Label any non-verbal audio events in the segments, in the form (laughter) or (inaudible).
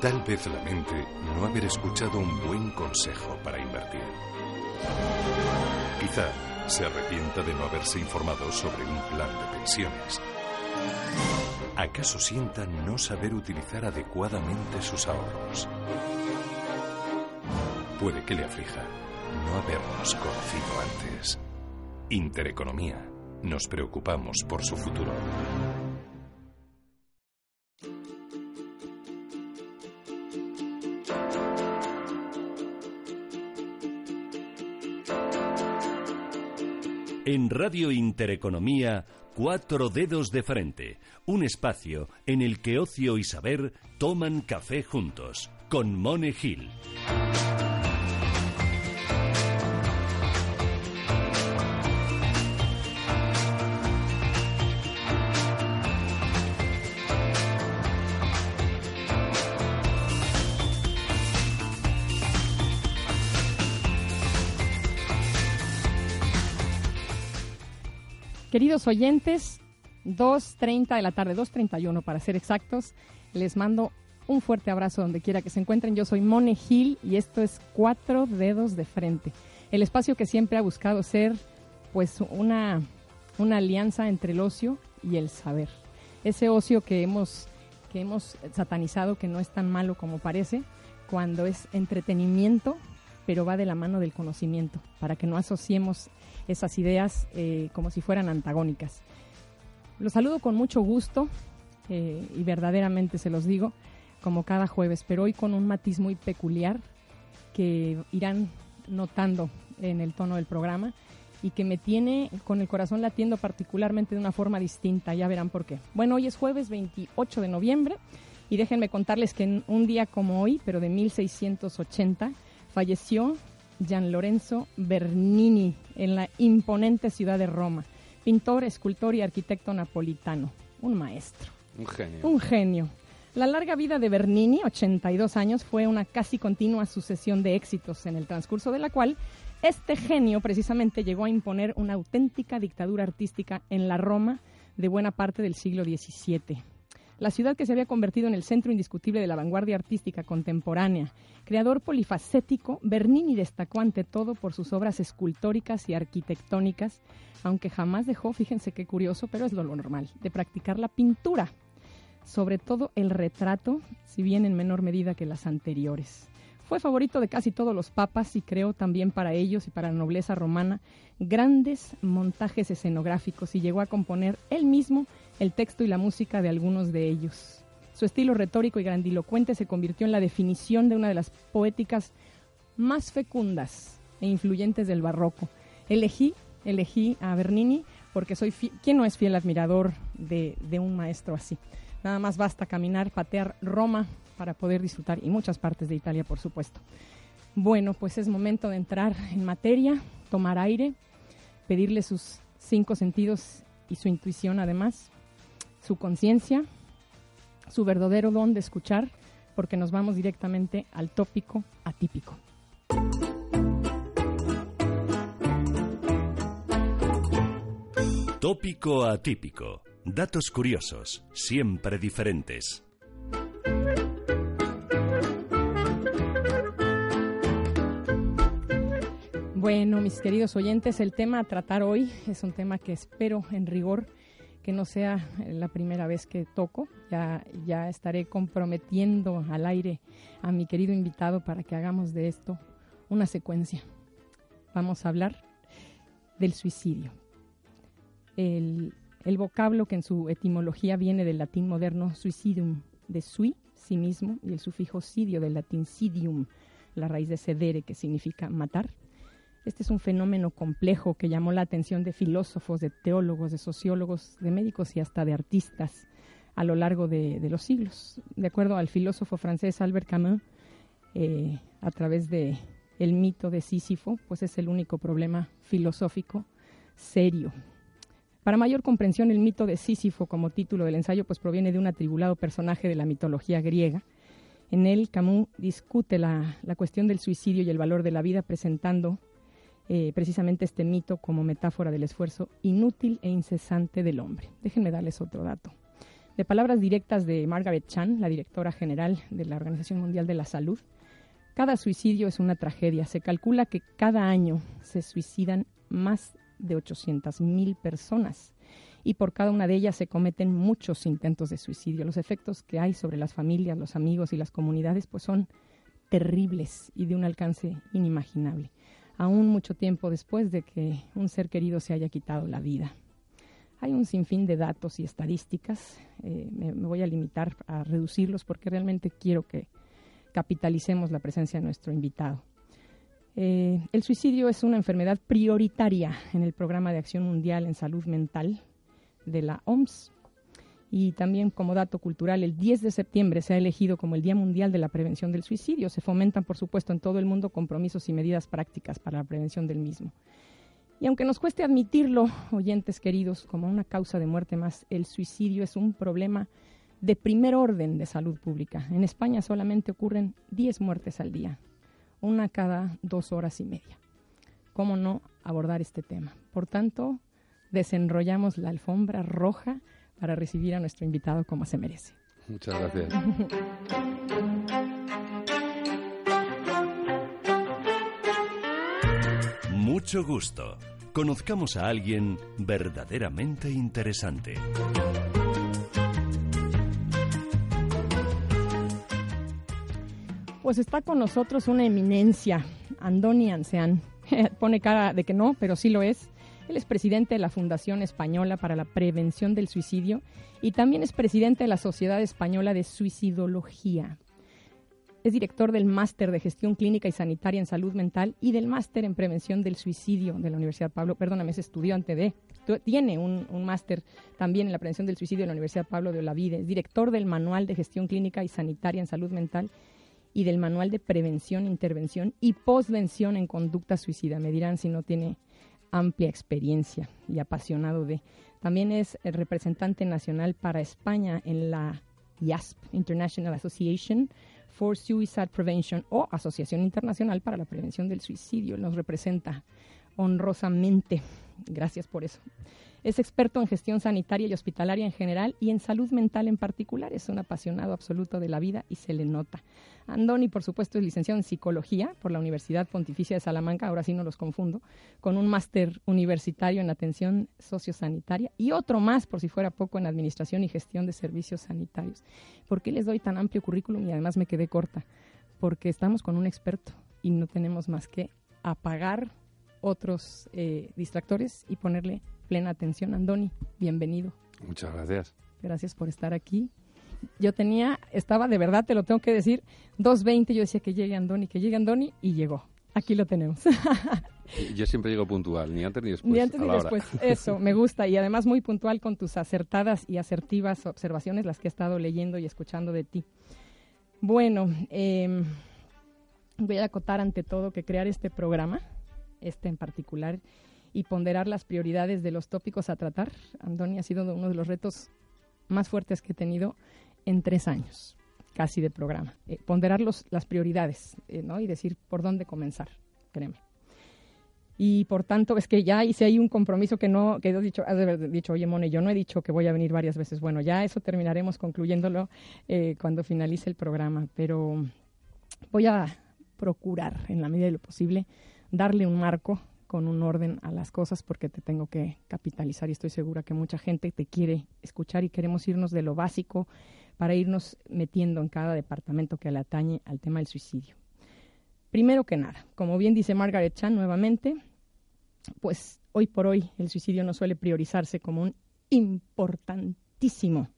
Tal vez lamente no haber escuchado un buen consejo para invertir. Quizá se arrepienta de no haberse informado sobre un plan de pensiones. ¿Acaso sienta no saber utilizar adecuadamente sus ahorros? Puede que le aflija no habernos conocido antes. Intereconomía. Nos preocupamos por su futuro. En Radio Intereconomía, Cuatro Dedos de Frente, un espacio en el que ocio y saber toman café juntos, con Mone Gil. Queridos oyentes, 2.30 de la tarde, 2.31 para ser exactos, les mando un fuerte abrazo donde quiera que se encuentren. Yo soy Mone Gil y esto es Cuatro Dedos de Frente, el espacio que siempre ha buscado ser pues una, una alianza entre el ocio y el saber. Ese ocio que hemos, que hemos satanizado que no es tan malo como parece, cuando es entretenimiento, pero va de la mano del conocimiento, para que no asociemos esas ideas eh, como si fueran antagónicas. Los saludo con mucho gusto eh, y verdaderamente se los digo, como cada jueves, pero hoy con un matiz muy peculiar que irán notando en el tono del programa y que me tiene con el corazón latiendo particularmente de una forma distinta, ya verán por qué. Bueno, hoy es jueves 28 de noviembre y déjenme contarles que en un día como hoy, pero de 1680, falleció Gian Lorenzo Bernini en la imponente ciudad de Roma, pintor, escultor y arquitecto napolitano, un maestro. Un genio. Un genio. La larga vida de Bernini, 82 años, fue una casi continua sucesión de éxitos en el transcurso de la cual este genio precisamente llegó a imponer una auténtica dictadura artística en la Roma de buena parte del siglo XVII. La ciudad que se había convertido en el centro indiscutible de la vanguardia artística contemporánea. Creador polifacético, Bernini destacó ante todo por sus obras escultóricas y arquitectónicas, aunque jamás dejó, fíjense qué curioso, pero es lo normal, de practicar la pintura, sobre todo el retrato, si bien en menor medida que las anteriores. Fue favorito de casi todos los papas y creó también para ellos y para la nobleza romana grandes montajes escenográficos y llegó a componer él mismo el texto y la música de algunos de ellos. Su estilo retórico y grandilocuente se convirtió en la definición de una de las poéticas más fecundas e influyentes del barroco. Elegí, elegí a Bernini porque soy ¿quién no es fiel admirador de, de un maestro así? Nada más basta caminar, patear Roma para poder disfrutar y muchas partes de Italia, por supuesto. Bueno, pues es momento de entrar en materia, tomar aire, pedirle sus cinco sentidos y su intuición además su conciencia, su verdadero don de escuchar, porque nos vamos directamente al tópico atípico. Tópico atípico. Datos curiosos, siempre diferentes. Bueno, mis queridos oyentes, el tema a tratar hoy es un tema que espero en rigor que no sea la primera vez que toco. Ya, ya estaré comprometiendo al aire a mi querido invitado para que hagamos de esto una secuencia. Vamos a hablar del suicidio. El, el vocablo que en su etimología viene del latín moderno suicidum, de sui, sí mismo, y el sufijo sidio del latín sidium, la raíz de sedere, que significa matar este es un fenómeno complejo que llamó la atención de filósofos, de teólogos, de sociólogos, de médicos y hasta de artistas a lo largo de, los siglos. De acuerdo al filósofo francés Albert Camus, eh, a través de el mito de Sísifo, pues es el único problema filosófico serio. Para mayor comprensión, el mito de Sísifo como título del ensayo pues proviene de un atribulado personaje de la mitología griega. En él, Camus discute la, la cuestión del suicidio y el valor de la vida presentando eh, precisamente este mito como metáfora del esfuerzo inútil e incesante del hombre. Déjenme darles otro dato. De palabras directas de Margaret Chan, la directora general de la Organización Mundial de la Salud, cada suicidio es una tragedia. Se calcula que cada año se suicidan más de 800.000 personas y por cada una de ellas se cometen muchos intentos de suicidio. Los efectos que hay sobre las familias, los amigos y las comunidades pues son terribles y de un alcance inimaginable, aún mucho tiempo después de que un ser querido se haya quitado la vida. Hay un sinfín de datos y estadísticas, eh, me, voy a limitar a reducirlos porque realmente quiero que capitalicemos la presencia de nuestro invitado. Eh, el suicidio es una enfermedad prioritaria en el Programa de Acción Mundial en Salud Mental de la OMS. Y también como dato cultural, el 10 de septiembre se ha elegido como el Día Mundial de la Prevención del Suicidio. Se fomentan, por supuesto, en todo el mundo compromisos y medidas prácticas para la prevención del mismo. Y aunque nos cueste admitirlo, oyentes queridos, como una causa de muerte más, el suicidio es un problema de primer orden de salud pública. En España solamente ocurren 10 muertes al día, una cada dos horas y media. ¿Cómo no abordar este tema? Por tanto, desenrollamos la alfombra roja para recibir a nuestro invitado como se merece. Muchas gracias. (laughs) Mucho gusto. Conozcamos a alguien verdaderamente interesante. Pues está con nosotros una eminencia, Andoni Ansean. (laughs) Pone cara de que no, pero sí lo es. Él es presidente de la Fundación Española para la Prevención del Suicidio y también es presidente de la Sociedad Española de Suicidología. Es director del Máster de Gestión Clínica y Sanitaria en Salud Mental y del Máster en Prevención del Suicidio de la Universidad Pablo. Perdóname, es estudiante de. Tiene un, máster también en la prevención del suicidio de la Universidad Pablo de Olavide. Es director del Manual de Gestión Clínica y Sanitaria en Salud Mental y del Manual de Prevención, Intervención y Postvención en Conducta Suicida. Me dirán si no tiene amplia experiencia y apasionado de. También es el representante nacional para España en la IASP, International Association for Suicide Prevention o Asociación Internacional para la Prevención del Suicidio. Nos representa honrosamente. Gracias por eso. Es experto en gestión sanitaria y hospitalaria en general y en salud mental en particular. Es un apasionado absoluto de la vida y se le nota. Andoni, por supuesto, es licenciado en psicología por la Universidad Pontificia de Salamanca, ahora sí no los confundo, con un máster universitario en atención sociosanitaria y otro más, por si fuera poco, en administración y gestión de servicios sanitarios. ¿Por qué les doy tan amplio currículum y además me quedé corta? Porque estamos con un experto y no tenemos más que apagar otros eh, distractores y ponerle plena atención. Andoni, bienvenido. Muchas gracias. Gracias por estar aquí. Yo tenía, estaba de verdad, te lo tengo que decir, 2.20, yo decía que llegue Andoni, que llegue Andoni, y llegó. Aquí lo tenemos. (laughs) Yo siempre llego puntual, ni antes ni después. Ni antes ni después, (laughs) eso, me gusta. Y además muy puntual con tus acertadas y asertivas observaciones, las que he estado leyendo y escuchando de ti. Bueno, em, voy a acotar ante todo que crear este programa, este en particular, y ponderar las prioridades de los tópicos a tratar. Andoni ha sido uno de los retos más fuertes que he tenido en tres años, casi de programa. Eh, ponderar los, las prioridades eh, ¿no? y decir por dónde comenzar, créeme. Y por tanto, es que ya hice ahí un compromiso que no, que has dicho, dicho, oye, Mone, yo no he dicho que voy a venir varias veces. Bueno, ya eso terminaremos concluyéndolo eh, cuando finalice el programa, pero voy a procurar, en la medida de lo posible, darle un marco con un orden a las cosas porque te tengo que capitalizar y estoy segura que mucha gente te quiere escuchar y queremos irnos de lo básico para irnos metiendo en cada departamento que le atañe al tema del suicidio. Primero que nada, como bien dice Margaret Chan nuevamente, pues hoy por hoy el suicidio no suele priorizarse como un importantísimo,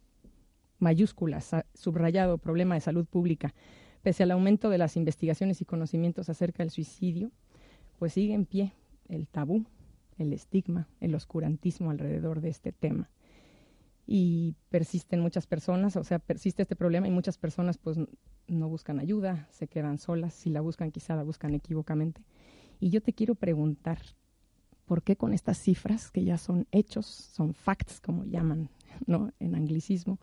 mayúsculas, subrayado problema de salud pública. Pese al aumento de las investigaciones y conocimientos acerca del suicidio, pues sigue en pie el tabú, el estigma, el oscurantismo alrededor de este tema. Y persisten muchas personas, o sea, persiste este problema y muchas personas pues no buscan ayuda, se quedan solas, si la buscan quizá la buscan equivocamente. Y yo te quiero preguntar, ¿por qué con estas cifras que ya son hechos, son facts como llaman, ¿no? En anglicismo,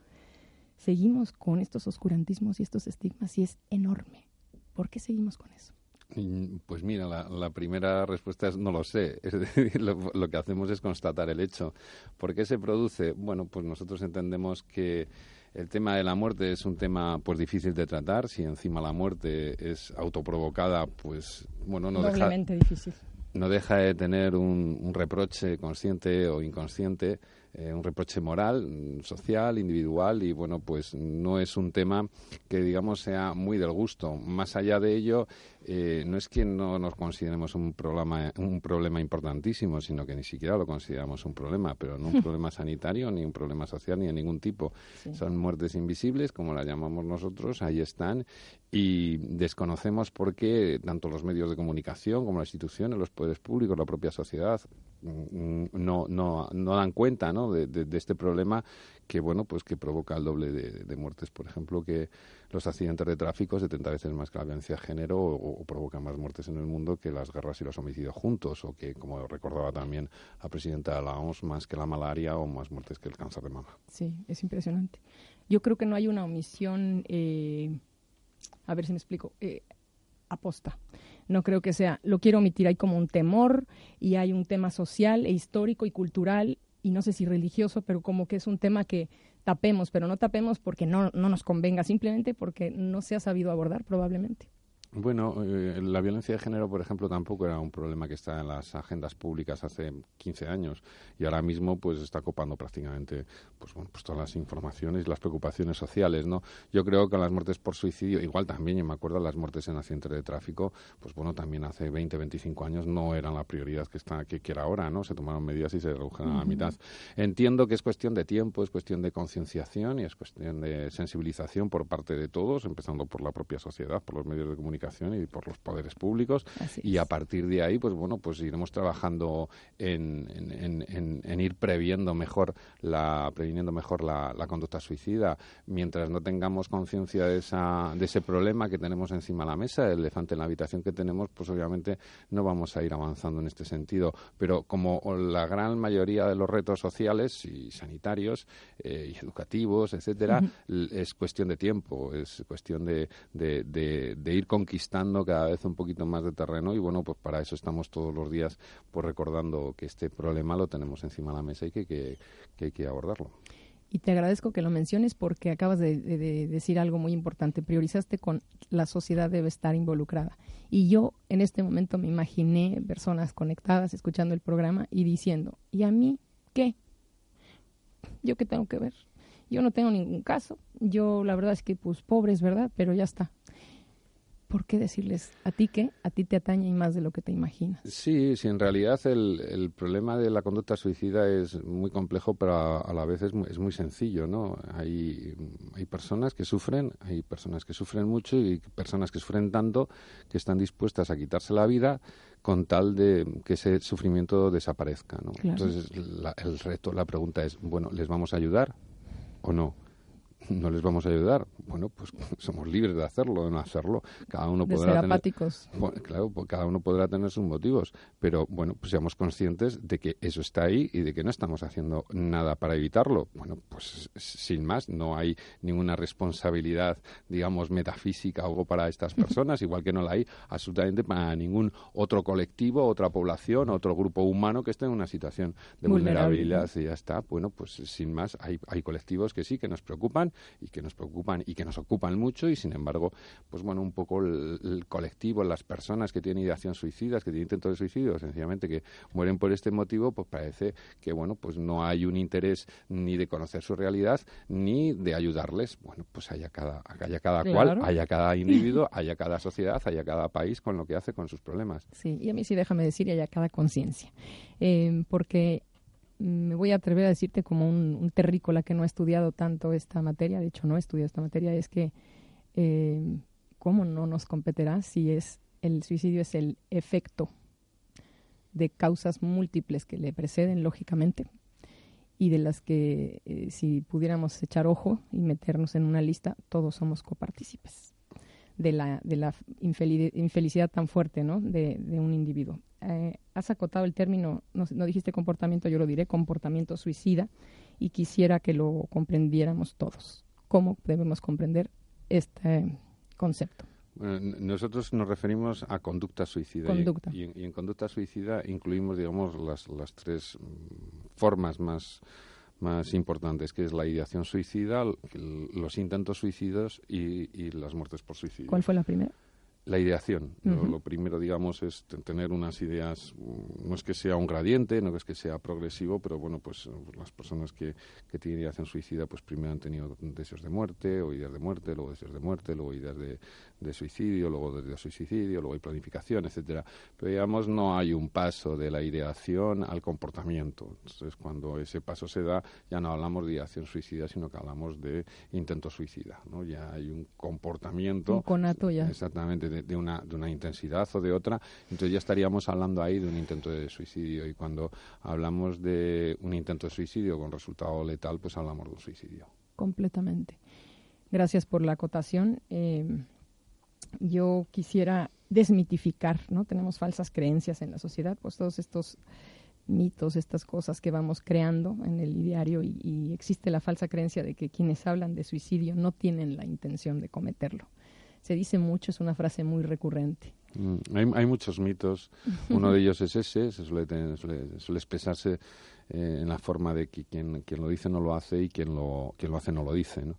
seguimos con estos oscurantismos y estos estigmas y es enorme. ¿Por qué seguimos con eso? Pues mira, la, primera respuesta es no lo sé. (laughs) Es decir, lo, que hacemos es constatar el hecho. ¿Por qué se produce? Bueno, pues nosotros entendemos que el tema de la muerte es un tema pues difícil de tratar. Si encima la muerte es autoprovocada, pues bueno, no deja, difícil. No deja de tener un reproche consciente o inconsciente eh, un reproche moral, mm, social, individual y bueno, pues no es un tema que digamos sea muy del gusto. Más allá de ello, eh, no es que no nos consideremos un problema, un problema importantísimo, sino que ni siquiera lo consideramos un problema, pero no un (laughs) problema sanitario, ni un problema social, ni de ningún tipo. Son muertes invisibles, como las llamamos nosotros, ahí están, y desconocemos por qué tanto los medios de comunicación como las instituciones, los poderes públicos, la propia sociedad, no, no, no dan cuenta ¿no? de, este problema que bueno pues que provoca el doble de, muertes por ejemplo que los accidentes de tráfico 70 veces más que la violencia de género o, provocan más muertes en el mundo que las guerras y los homicidios juntos o que como recordaba también la presidenta de la OMS más que la malaria o más muertes que el cáncer de mama. Sí es impresionante. Yo creo que no hay una omisión eh, a ver si me explico eh, aposta no creo que sea, lo quiero omitir, hay como un temor y hay un tema social e histórico y cultural y no sé si religioso, pero como que es un tema que tapemos, pero no tapemos porque no, no nos convenga, simplemente porque no se ha sabido abordar probablemente. Bueno, eh, la violencia de género, por ejemplo, tampoco era un problema que está en las agendas públicas hace 15 años y ahora mismo pues está copando prácticamente pues, bueno, pues todas las informaciones y las preocupaciones sociales, ¿no? Yo creo que las muertes por suicidio, igual también, yo me acuerdo las muertes en accidentes de tráfico, pues bueno, también hace 20, 25 años no eran la prioridad que está que, quiera ahora, ¿no? Se tomaron medidas y se redujeron a la mitad. Entiendo que es cuestión de tiempo, es cuestión de concienciación y es cuestión de sensibilización por parte de todos, empezando por la propia sociedad, por los medios de comunicación y por los poderes públicos. Y a partir de ahí pues bueno pues iremos trabajando en, en, ir previendo mejor la previniendo mejor la, conducta suicida. Mientras no tengamos conciencia de esa de ese problema que tenemos encima de la mesa el elefante en la habitación que tenemos pues obviamente no vamos a ir avanzando en este sentido. Pero como la gran mayoría de los retos sociales y sanitarios eh, y educativos etcétera es cuestión de tiempo es cuestión de, de, de ir conquistando conquistando cada vez un poquito más de terreno y bueno, pues para eso estamos todos los días pues recordando que este problema lo tenemos encima de la mesa y que, que, hay que abordarlo. Y te agradezco que lo menciones porque acabas de, decir algo muy importante. Priorizaste con la sociedad debe estar involucrada. Y yo en este momento me imaginé personas conectadas escuchando el programa y diciendo, ¿y a mí qué? ¿Yo qué tengo que ver? Yo no tengo ningún caso. Yo la verdad es que pues pobres, ¿verdad? Pero ya está. ¿Por qué decirles a ti que a ti te atañe y más de lo que te imaginas? Sí, sí, en realidad el, el problema de la conducta suicida es muy complejo, pero a, la vez es muy, es muy sencillo, ¿no? Hay, hay personas que sufren, hay personas que sufren mucho y personas que sufren tanto que están dispuestas a quitarse la vida con tal de que ese sufrimiento desaparezca, ¿no? Entonces, el reto, la pregunta es, bueno, ¿les vamos a ayudar o no? No les vamos a ayudar. Bueno, pues (laughs) somos libres de hacerlo, de no hacerlo. Cada uno podrá tener, claro, pues cada uno podrá tener sus motivos, pero bueno, pues seamos conscientes de que eso está ahí y de que no estamos haciendo nada para evitarlo. Bueno, pues sin más, no hay ninguna responsabilidad, digamos, metafísica o algo para estas (laughs) personas, igual que no la hay absolutamente para ningún otro colectivo, otra población, otro grupo humano que esté en una situación de vulnerabilidad. Y ya está. Bueno, pues sin más, hay, hay colectivos que sí, que nos preocupan y que nos preocupan y que nos ocupan mucho y sin embargo, pues bueno, un poco el, colectivo, las personas que tienen ideación suicidas, que tienen intentos de suicidio, sencillamente que mueren por este motivo, pues parece que bueno, pues no hay un interés ni de conocer su realidad ni de ayudarles. Bueno, pues haya cada, haya cada cual, haya cada individuo, (laughs) haya cada sociedad, haya cada país con lo que hace con sus problemas. Sí, y a mí sí déjame decir, haya cada conciencia. Eh, porque me voy a atrever a decirte como un, terrícola que no ha estudiado tanto esta materia, de hecho no he estudiado esta materia, es que eh, cómo no nos competirá si es el suicidio es el efecto de causas múltiples que le preceden lógicamente y de las que eh, si pudiéramos echar ojo y meternos en una lista todos somos copartícipes de la, de la infelicidad tan fuerte ¿no? de, de un individuo. Eh, has acotado el término, no, no, dijiste comportamiento, yo lo diré, comportamiento suicida, y quisiera que lo comprendiéramos todos. ¿Cómo debemos comprender este concepto? nosotros nos referimos a conducta suicida. Y, en, conducta suicida incluimos, digamos, las, las tres mm, formas más más importantes, que es la ideación suicida, los intentos suicidas y, y las muertes por suicidio. ¿Cuál fue la primera? La ideación. lo, primero, digamos, es tener unas ideas, no es que sea un gradiente, no es que sea progresivo, pero bueno, pues las personas que, que tienen ideación suicida, pues primero han tenido deseos de muerte, o ideas de muerte, luego deseos de muerte, luego ideas de, de suicidio, luego de, suicidio, luego hay planificación, etcétera. Pero digamos, no hay un paso de la ideación al comportamiento. Entonces, cuando ese paso se da, ya no hablamos de ideación suicida, sino que hablamos de intento suicida, ¿no? Ya hay un comportamiento. Un conato ya. Exactamente, de, una, de una intensidad o de otra. Entonces ya estaríamos hablando ahí de un intento de suicidio. Y cuando hablamos de un intento de suicidio con resultado letal, pues hablamos de un suicidio. Completamente. Gracias por la acotación. Eh, yo quisiera desmitificar, ¿no? Tenemos falsas creencias en la sociedad, pues todos estos mitos, estas cosas que vamos creando en el diario y, y, existe la falsa creencia de que quienes hablan de suicidio no tienen la intención de cometerlo se dice mucho, es una frase muy recurrente. Mm, hay, hay, muchos mitos. (laughs) Uno de ellos es ese, se suele, suele, expresarse eh, en la forma de que quien, quien lo dice no lo hace y quien lo, quien lo hace no lo dice. ¿no?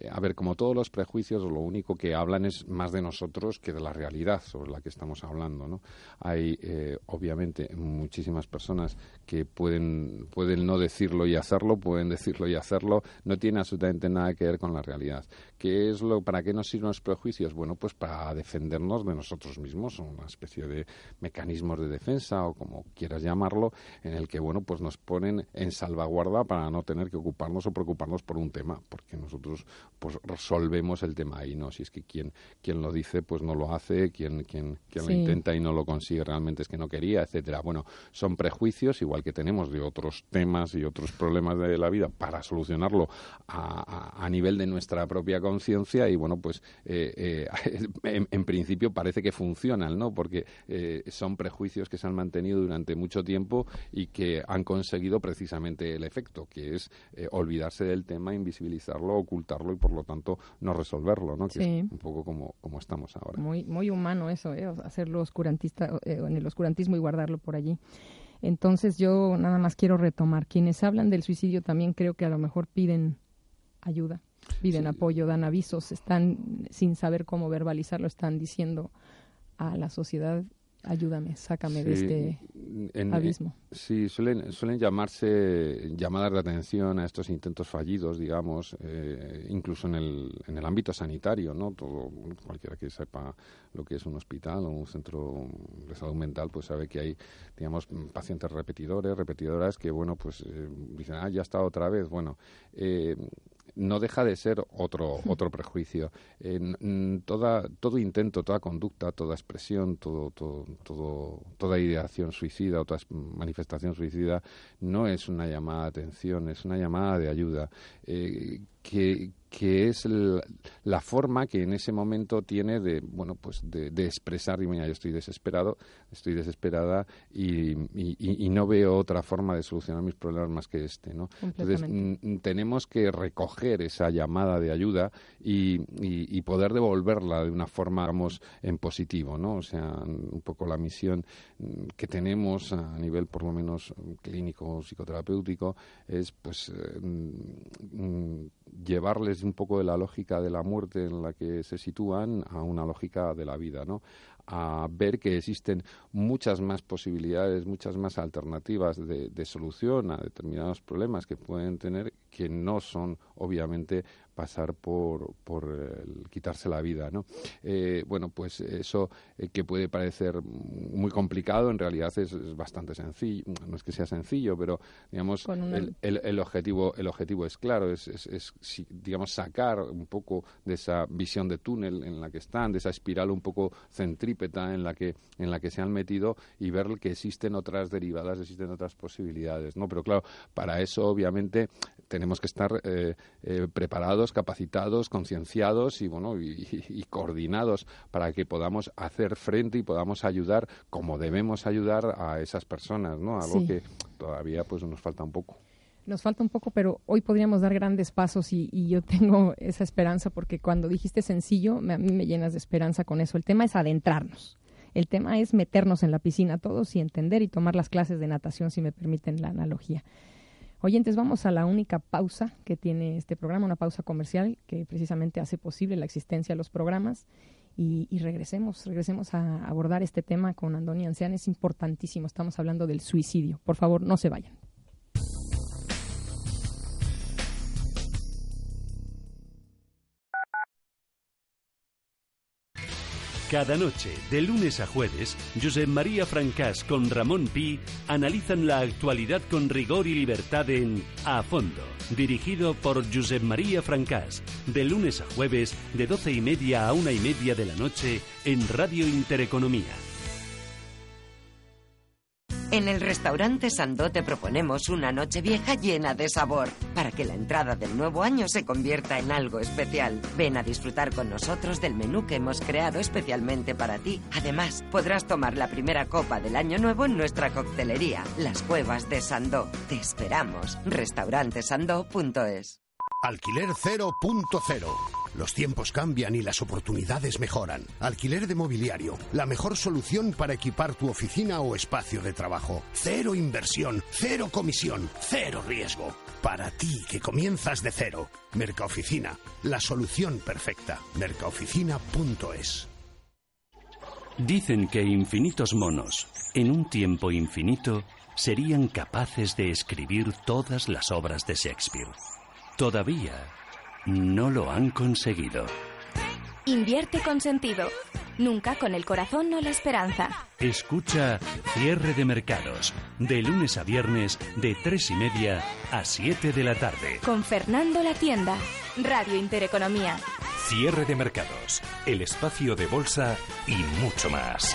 Eh, a ver, como todos los prejuicios, lo único que hablan es más de nosotros que de la realidad sobre la que estamos hablando, ¿no? Hay, eh, obviamente, muchísimas personas que pueden, pueden no decirlo y hacerlo, pueden decirlo y hacerlo, no tiene absolutamente nada que ver con la realidad. ¿Qué es lo, ¿Para qué nos sirven los prejuicios? Bueno, pues para defendernos de nosotros mismos, una especie de mecanismos de defensa o como quieras llamarlo, en el que, bueno, pues nos ponen en salvaguarda para no tener que ocuparnos o preocuparnos por un tema, porque nosotros pues resolvemos el tema ahí, ¿no? Si es que quien, quien lo dice, pues no lo hace, quien, quien, quien lo intenta y no lo consigue realmente es que no quería, etcétera. Bueno, son prejuicios, igual que tenemos de otros temas y otros problemas de la vida para solucionarlo a, a, nivel de nuestra propia conciencia y bueno, pues eh, eh, (laughs) en, principio parece que funcionan, ¿no? Porque eh, son prejuicios que se han mantenido durante mucho tiempo y que han conseguido precisamente el efecto, que es olvidarse del tema, invisibilizarlo, ocultarlo y por lo tanto no resolverlo, ¿no? Que es un poco como, como estamos ahora. Muy, muy humano eso, ¿eh? hacerlo oscurantista, eh, en el oscurantismo y guardarlo por allí. Entonces yo nada más quiero retomar, quienes hablan del suicidio también creo que a lo mejor piden ayuda, piden apoyo, dan avisos, están sin saber cómo verbalizarlo, están diciendo a la sociedad ayúdame, sácame de este abismo. Sí, suelen, suelen llamarse llamadas de atención a estos intentos fallidos, digamos, eh, incluso en el, en el ámbito sanitario, ¿no? Todo, cualquiera que sepa lo que es un hospital o un centro de salud mental, pues sabe que hay, digamos, pacientes repetidores, repetidoras que, bueno, pues eh, dicen, ah, ya está otra vez. Bueno, eh, no deja de ser otro, otro prejuicio. toda, todo intento, toda conducta, toda expresión, todo, todo, todo, toda ideación suicida o toda manifestación suicida no es una llamada de atención, es una llamada de ayuda. Eh, que, que es la forma que en ese momento tiene de bueno pues de, expresar y mira yo estoy desesperado estoy desesperada y, y, no veo otra forma de solucionar mis problemas más que este no entonces tenemos que recoger esa llamada de ayuda y, y, poder devolverla de una forma digamos en positivo no o sea un poco la misión que tenemos a nivel por lo menos clínico psicoterapéutico es pues eh, llevarles un poco de la lógica de la muerte en la que se sitúan a una lógica de la vida, ¿no? A ver que existen muchas más posibilidades, muchas más alternativas de, de solución a determinados problemas que pueden tener que no son obviamente pasar por, por quitarse la vida, ¿no? Eh, bueno, pues eso eh, que puede parecer muy complicado, en realidad es, bastante sencillo. No es que sea sencillo, pero digamos el, el, objetivo el objetivo es claro, es, es, digamos sacar un poco de esa visión de túnel en la que están, de esa espiral un poco centrípeta en la que en la que se han metido y ver que existen otras derivadas, existen otras posibilidades, ¿no? Pero claro, para eso obviamente tenemos que estar eh, preparados capacitados, concienciados y, bueno, y, coordinados para que podamos hacer frente y podamos ayudar como debemos ayudar a esas personas, ¿no? Algo que todavía pues nos falta un poco. Nos falta un poco, pero hoy podríamos dar grandes pasos y, yo tengo esa esperanza porque cuando dijiste sencillo, a mí me llenas de esperanza con eso. El tema es adentrarnos. El tema es meternos en la piscina todos y entender y tomar las clases de natación, si me permiten la analogía Oyentes, vamos a la única pausa que tiene este programa, una pausa comercial que precisamente hace posible la existencia de los programas. Y, regresemos, regresemos a abordar este tema con Andoni Ancian. Es importantísimo, estamos hablando del suicidio. Por favor, no se vayan. Cada noche, de lunes a jueves, Josep María Francás con Ramón Pi analizan la actualidad con rigor y libertad en A Fondo, dirigido por Josep María Francás, de lunes a jueves, de doce y media a una y media de la noche, en Radio Intereconomía. En el restaurante Sandó te proponemos una noche vieja llena de sabor, para que la entrada del nuevo año se convierta en algo especial. Ven a disfrutar con nosotros del menú que hemos creado especialmente para ti. Además, podrás tomar la primera copa del año nuevo en nuestra coctelería, Las Cuevas de Sandó. Te esperamos. Restaurantesandó.es Alquiler 0.0. Los tiempos cambian y las oportunidades mejoran. Alquiler de mobiliario, la mejor solución para equipar tu oficina o espacio de trabajo. Cero inversión, cero comisión, cero riesgo. Para ti que comienzas de cero. Mercaoficina, la solución perfecta. Mercaoficina.es. Dicen que infinitos monos, en un tiempo infinito, serían capaces de escribir todas las obras de Shakespeare. Todavía no lo han conseguido. Invierte con sentido. Nunca con el corazón o la esperanza. Escucha Cierre de Mercados, de lunes a viernes, de tres y media a 7 de la tarde. Con Fernando La Tienda. Radio Intereconomía. Cierre de mercados, el espacio de bolsa y mucho más.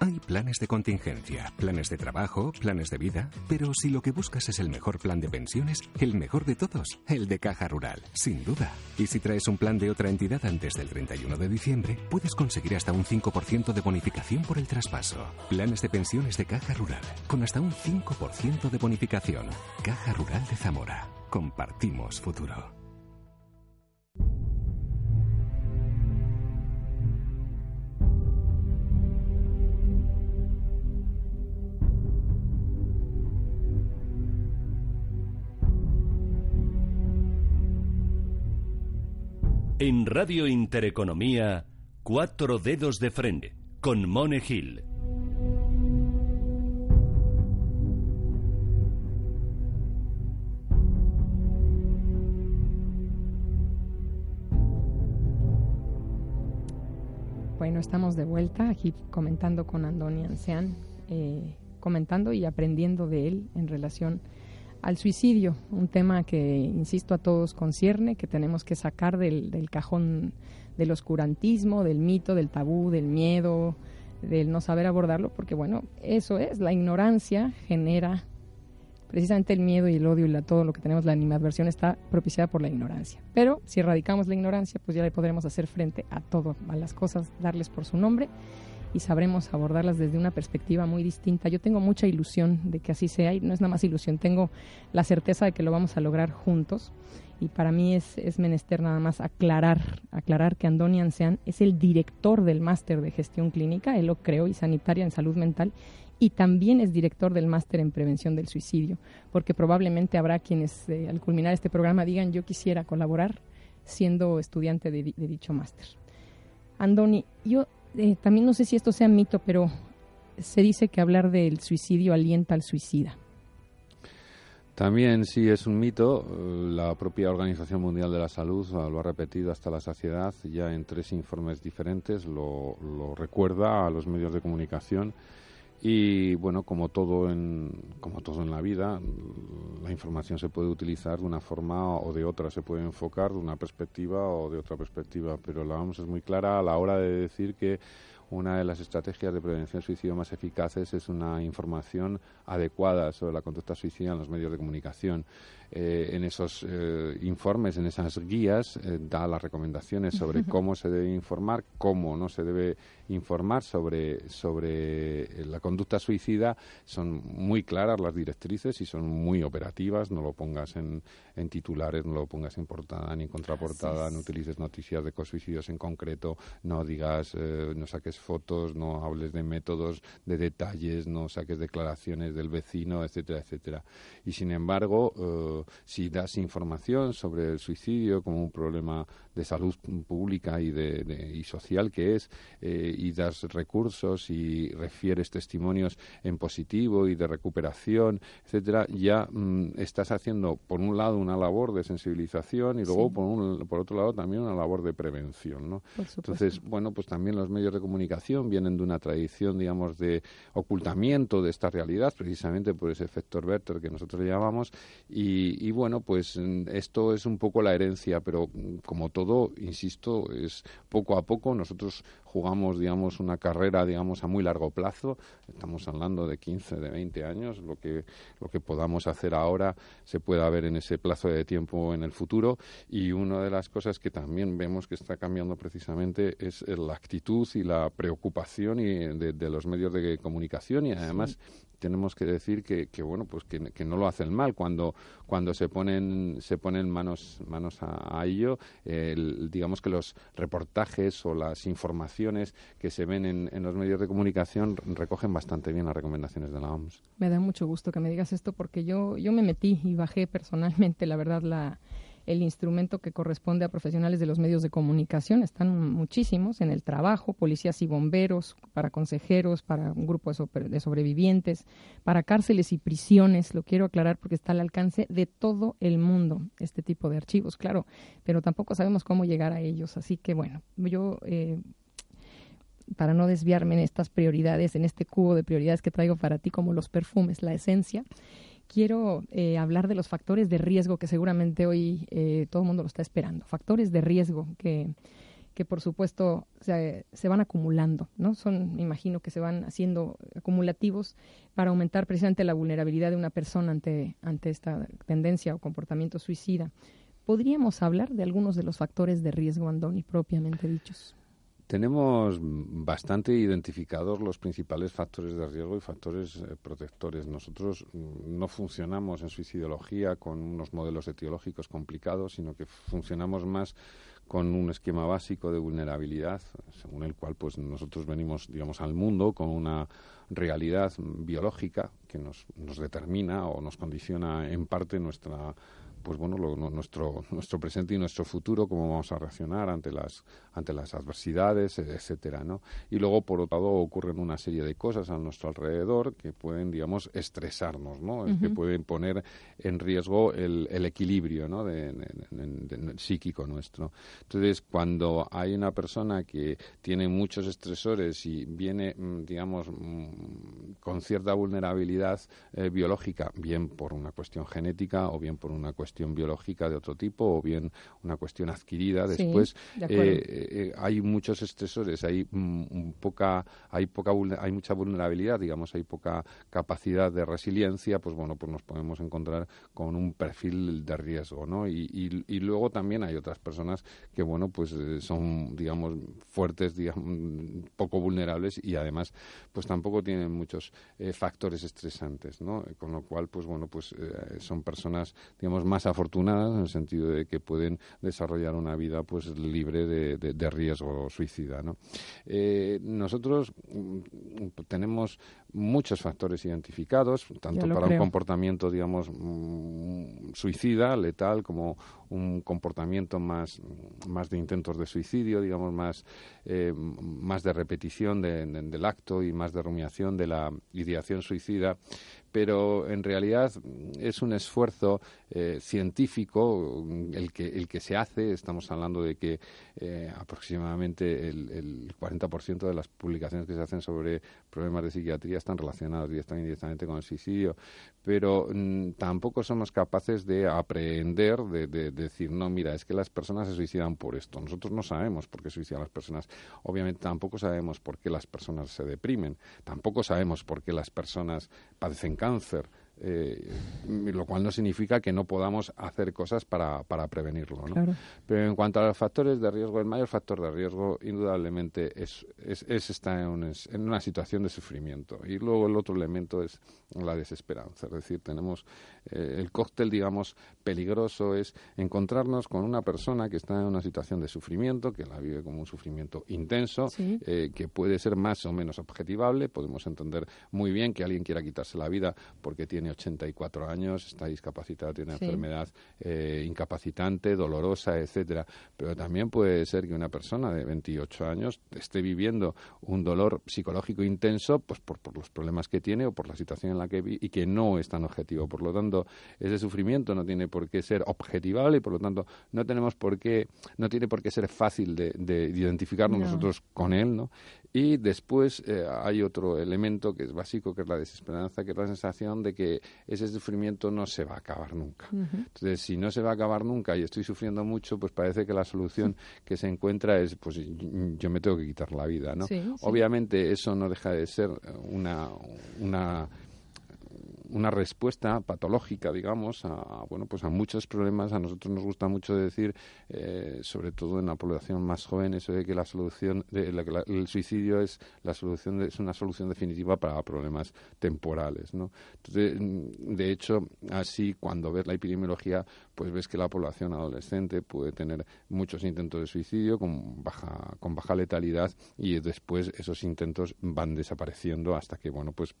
Hay planes de contingencia, planes de trabajo, planes de vida, pero si lo que buscas es el mejor plan de pensiones, el mejor de todos, el de Caja Rural, sin duda. Y si traes un plan de otra entidad antes del 31 de diciembre, puedes conseguir hasta un 5% de bonificación por el traspaso. Planes de pensiones de Caja Rural, con hasta un 5% de bonificación. Caja Rural de Zamora. Compartimos futuro. En Radio Intereconomía, Cuatro Dedos de Frente, con Mone Gil. Bueno, estamos de vuelta aquí comentando con Andoni Ancian, eh, comentando y aprendiendo de él en relación al suicidio, un tema que, insisto, a todos concierne, que tenemos que sacar del, del cajón del oscurantismo, del mito, del tabú, del miedo, del no saber abordarlo, porque bueno, eso es, la ignorancia genera precisamente el miedo y el odio y la, todo lo que tenemos, la animadversión está propiciada por la ignorancia. Pero si erradicamos la ignorancia, pues ya le podremos hacer frente a todo, a las cosas, darles por su nombre y sabremos abordarlas desde una perspectiva muy distinta. Yo tengo mucha ilusión de que así sea y no es nada más ilusión, tengo la certeza de que lo vamos a lograr juntos y para mí es, es menester nada más aclarar, aclarar que Andoni Ansean es el director del máster de gestión clínica, él lo creó y sanitaria en salud mental y también es director del máster en prevención del suicidio, porque probablemente habrá quienes eh, al culminar este programa digan yo quisiera colaborar siendo estudiante de, de dicho máster. Andoni, yo eh, también no sé si esto sea mito, pero se dice que hablar del suicidio alienta al suicida. También sí es un mito. La propia Organización Mundial de la Salud lo ha repetido hasta la saciedad, ya en tres informes diferentes, lo, lo recuerda a los medios de comunicación. Y bueno, como todo en como todo en la vida, la información se puede utilizar de una forma o de otra, se puede enfocar de una perspectiva o de otra perspectiva, pero la vamos es muy clara a la hora de decir que una de las estrategias de prevención suicidio más eficaces es una información adecuada sobre la conducta suicida en los medios de comunicación. Eh, en esos eh, informes, en esas guías, eh, da las recomendaciones sobre cómo se debe informar, cómo no se debe informar sobre, sobre la conducta suicida. Son muy claras las directrices y son muy operativas. No lo pongas en, en titulares, no lo pongas en portada ni en contraportada, no utilices noticias de cosuicidios en concreto, no digas, no saques fotos, no hables de métodos, de detalles, no saques declaraciones del vecino, etcétera, etcétera. Y sin embargo, si das información sobre el suicidio como un problema de salud pública y, de, y social que es, eh, y das recursos y refieres testimonios en positivo y de recuperación, etcétera, ya mm, estás haciendo, por un lado, una labor de sensibilización y luego, por, un, por otro lado, también una labor de prevención. ¿no? Entonces, bueno, pues también los medios de comunicación vienen de una tradición, digamos, de ocultamiento de esta realidad, precisamente por ese efecto Werther que nosotros llamamos, y, y bueno, pues mm, esto es un poco la herencia, pero mm, como todo insisto, es poco a poco. Nosotros jugamos, digamos, una carrera, digamos, a muy largo plazo. Estamos hablando de 15, de 20 años. Lo que, lo que podamos hacer ahora se puede ver en ese plazo de tiempo en el futuro. Y una de las cosas que también vemos que está cambiando precisamente es la actitud y la preocupación y de, los medios de comunicación y además tenemos que decir que, que bueno pues que, que, no lo hacen mal. Cuando cuando se ponen se ponen manos manos a, ello digamos que los reportajes o las informaciones que se ven en, en, los medios de comunicación recogen bastante bien las recomendaciones de la OMS. Me da mucho gusto que me digas esto porque yo yo me metí y bajé personalmente la verdad la el instrumento que corresponde a profesionales de los medios de comunicación. Están muchísimos en el trabajo, policías y bomberos, para consejeros, para un grupo de sobrevivientes, para cárceles y prisiones. Lo quiero aclarar porque está al alcance de todo el mundo este tipo de archivos, claro, pero tampoco sabemos cómo llegar a ellos. Así que bueno, yo... Eh, para no desviarme en estas prioridades, en este cubo de prioridades que traigo para ti, como los perfumes, la esencia, quiero eh, hablar de los factores de riesgo que seguramente hoy eh, todo el mundo lo está esperando. Factores de riesgo que, que por supuesto se, van acumulando, ¿no? Son, me imagino que se van haciendo acumulativos para aumentar precisamente la vulnerabilidad de una persona ante, ante esta tendencia o comportamiento suicida. ¿Podríamos hablar de algunos de los factores de riesgo, Andoni, propiamente dichos? Tenemos bastante identificados los principales factores de riesgo y factores eh, protectores. Nosotros mm, no funcionamos en suicidología con unos modelos etiológicos complicados, sino que funcionamos más con un esquema básico de vulnerabilidad, según el cual pues nosotros venimos, digamos, al mundo con una realidad biológica que nos, nos determina o nos condiciona en parte nuestra pues bueno, nuestro, nuestro presente y nuestro futuro, cómo vamos a reaccionar ante las, ante las adversidades, etcétera, ¿no? Y luego, por otro lado, ocurren una serie de cosas a nuestro alrededor que pueden, digamos, estresarnos, ¿no? Que pueden poner en riesgo el, el equilibrio, ¿no? De, psíquico nuestro. Entonces, cuando hay una persona que tiene muchos estresores y viene, mm, digamos, mm, con cierta vulnerabilidad eh, biológica, bien por una cuestión genética o bien por una cuestión biológica de otro tipo o bien una cuestión adquirida después eh, eh, hay muchos estresores hay mm, poca hay poca hay mucha vulnerabilidad digamos hay poca capacidad de resiliencia pues bueno pues nos podemos encontrar con un perfil de riesgo no y, y, luego también hay otras personas que bueno pues son digamos fuertes digamos poco vulnerables y además pues tampoco tienen muchos factores estresantes no con lo cual pues bueno pues son personas digamos más afortunadas en el sentido de que pueden desarrollar una vida pues libre de, riesgo suicida. ¿no? Eh, nosotros mm, tenemos muchos factores identificados, tanto para un comportamiento, digamos, mm, suicida, letal, como un comportamiento más, más de intentos de suicidio, digamos, más, eh, más de repetición del acto y más de rumiación de la ideación suicida. Pero en realidad es un esfuerzo eh, científico el que, el que se hace. Estamos hablando de que eh, aproximadamente el, el 40% de las publicaciones que se hacen sobre problemas de psiquiatría están relacionadas directamente indirectamente con el suicidio, pero mm, tampoco somos capaces de aprender, de, de, decir, no, mira, es que las personas se suicidan por esto. Nosotros no sabemos por qué suicidan las personas. Obviamente tampoco sabemos por qué las personas se deprimen. Tampoco sabemos por qué las personas padecen cáncer. Eh, lo cual no significa que no podamos hacer cosas para, para prevenirlo. ¿no? Pero en cuanto a los factores de riesgo, el mayor factor de riesgo indudablemente es, es, estar en, en, una situación de sufrimiento. Y luego el otro elemento es la desesperanza. Es decir, tenemos eh, el cóctel, digamos, peligroso es encontrarnos con una persona que está en una situación de sufrimiento, que la vive como un sufrimiento intenso, eh, que puede ser más o menos objetivable. Podemos entender muy bien que alguien quiera quitarse la vida porque tiene 84 años, está discapacitado, tiene una enfermedad eh, incapacitante, dolorosa, etcétera. Pero también puede ser que una persona de 28 años esté viviendo un dolor psicológico intenso, pues por, los problemas que tiene o por la situación en la que vive y que no es tan objetivo. Por lo tanto, ese sufrimiento no tiene por qué ser objetivable y por lo tanto no tenemos por qué, no tiene por qué ser fácil de, identificarnos nosotros con él, ¿no? Y después eh, hay otro elemento que es básico, que es la desesperanza, que es la sensación de que ese sufrimiento no se va a acabar nunca. Entonces, si no se va a acabar nunca y estoy sufriendo mucho, pues parece que la solución (laughs) que se encuentra es, pues yo me tengo que quitar la vida, ¿no? Obviamente eso no deja de ser una, una una respuesta patológica, digamos, a, bueno, pues a muchos problemas. A nosotros nos gusta mucho decir, eh, sobre todo en la población más joven, eso de que la solución, de, el suicidio es la solución, es una solución definitiva para problemas temporales, ¿no? Entonces, de hecho, así cuando ves la epidemiología, pues ves que la población adolescente puede tener muchos intentos de suicidio con baja, con baja letalidad y después esos intentos van desapareciendo hasta que, bueno, pues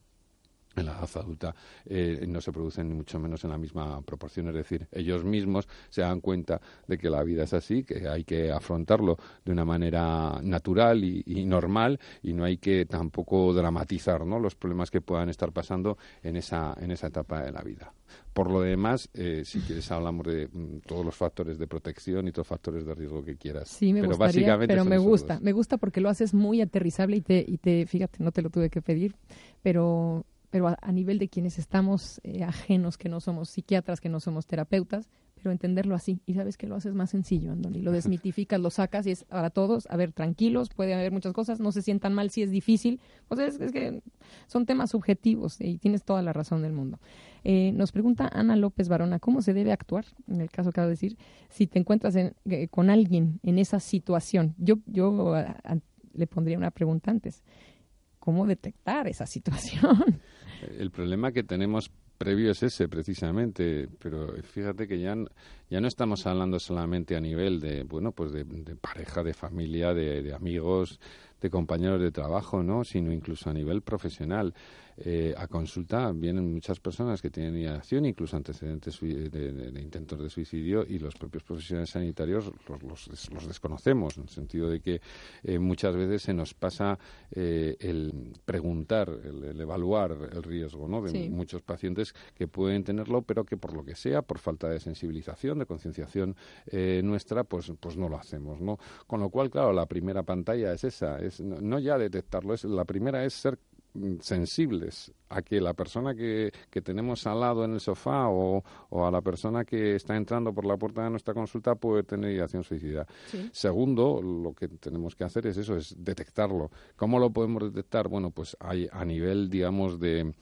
en la edad adulta eh, no se producen ni mucho menos en la misma proporción. Es decir, ellos mismos se dan cuenta de que la vida es así, que hay que afrontarlo de una manera natural y, normal y no hay que tampoco dramatizar ¿no? los problemas que puedan estar pasando en esa, en esa etapa de la vida. Por lo demás, eh, si quieres hablamos de mm, todos los factores de protección y todos los factores de riesgo que quieras. Sí, me pero básicamente pero me gusta, me gusta porque lo haces muy aterrizable y te, y te, fíjate, no te lo tuve que pedir, pero pero a, nivel de quienes estamos eh, ajenos, que no somos psiquiatras, que no somos terapeutas, pero entenderlo así. Y sabes que lo haces más sencillo, Andoni. Lo (laughs) desmitificas, lo sacas y es para todos, a ver, tranquilos, puede haber muchas cosas, no se sientan mal si es difícil. O sea, es, que son temas subjetivos y tienes toda la razón del mundo. Eh, nos pregunta Ana López Barona, ¿cómo se debe actuar, en el caso que acabo de decir, si te encuentras eh, con alguien en esa situación? Yo, yo le pondría una pregunta antes. ¿Cómo detectar esa situación? (laughs) El problema que tenemos previo es ese precisamente, pero fíjate que ya, ya no estamos hablando solamente a nivel de, bueno, pues de, pareja, de familia, de, de, amigos, de compañeros de trabajo, ¿no? Sino incluso a nivel profesional. Eh, a consulta vienen muchas personas que tienen ideación, incluso antecedentes de, intentos de suicidio, y los propios profesionales sanitarios los, los, desconocemos, en el sentido de que eh, muchas veces se nos pasa eh, el preguntar, el, evaluar el riesgo ¿no? de muchos pacientes que pueden tenerlo, pero que por lo que sea, por falta de sensibilización, de concienciación nuestra, pues, pues no lo hacemos. ¿no? Con lo cual, claro, la primera pantalla es esa, es no, ya detectarlo, es, la primera es ser sensibles a que la persona que, que tenemos al lado en el sofá o, a la persona que está entrando por la puerta de nuestra consulta puede tener ideación suicida. Segundo, lo que tenemos que hacer es eso, es detectarlo. ¿Cómo lo podemos detectar? Bueno, pues hay a nivel, digamos, de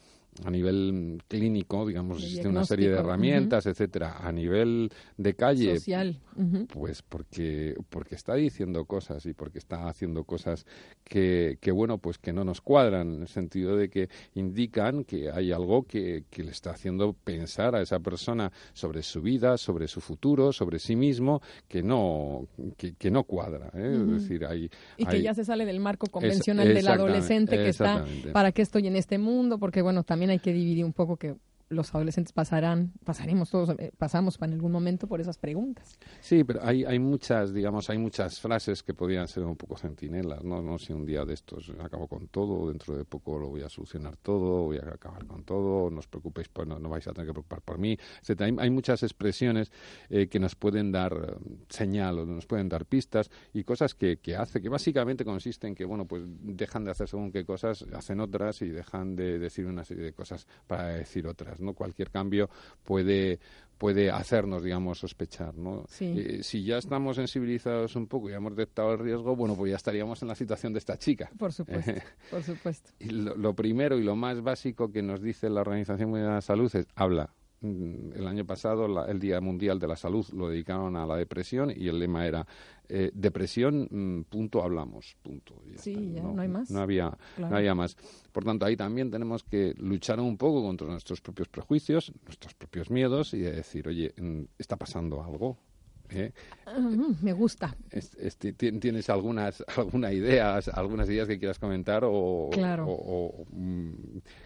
a nivel clínico, digamos, existe una serie de herramientas, etcétera. A nivel de calle, social, pues porque porque está diciendo cosas y porque está haciendo cosas que, que bueno, pues que no nos cuadran en el sentido de que indican que hay algo que, que le está haciendo pensar a esa persona sobre su vida, sobre su futuro, sobre sí mismo, que no que, no cuadra. ¿eh? Es decir, hay, y que ya se sale del marco convencional del adolescente que está para qué estoy en este mundo, porque bueno, también hay que dividir un poco que los adolescentes pasarán, pasaremos todos, eh, pasamos en algún momento por esas preguntas. Sí, pero hay, hay muchas, digamos, hay muchas frases que podrían ser un poco centinelas, ¿no? No sé, un día de estos acabo con todo, dentro de poco lo voy a solucionar todo, voy a acabar con todo, no os preocupéis, pues no, vais a tener que preocupar por mí, Hay, hay muchas expresiones eh, que nos pueden dar eh, señal nos pueden dar pistas y cosas que, que hace, que básicamente consisten en que, bueno, pues dejan de hacer según qué cosas, hacen otras y dejan de decir una serie de cosas para decir otras. ¿No? Cualquier cambio puede puede hacernos, digamos, sospechar, ¿no? Eh, si ya estamos sensibilizados un poco y hemos detectado el riesgo, bueno, pues ya estaríamos en la situación de esta chica. Por supuesto, por supuesto. Y lo, primero y lo más básico que nos dice la Organización Mundial de la Salud es habla. Mm, el año pasado, el Día Mundial de la Salud lo dedicaron a la depresión y el lema era eh, depresión, mm, punto, hablamos, punto. sí, ya, no, hay más. No había, no había más. Por tanto, ahí también tenemos que luchar un poco contra nuestros propios prejuicios, nuestros propios miedos y decir, oye, mm, está pasando algo, ¿eh? me gusta. ¿Tienes algunas (laughs) alguna ideas, algunas ideas que quieras comentar o, mm,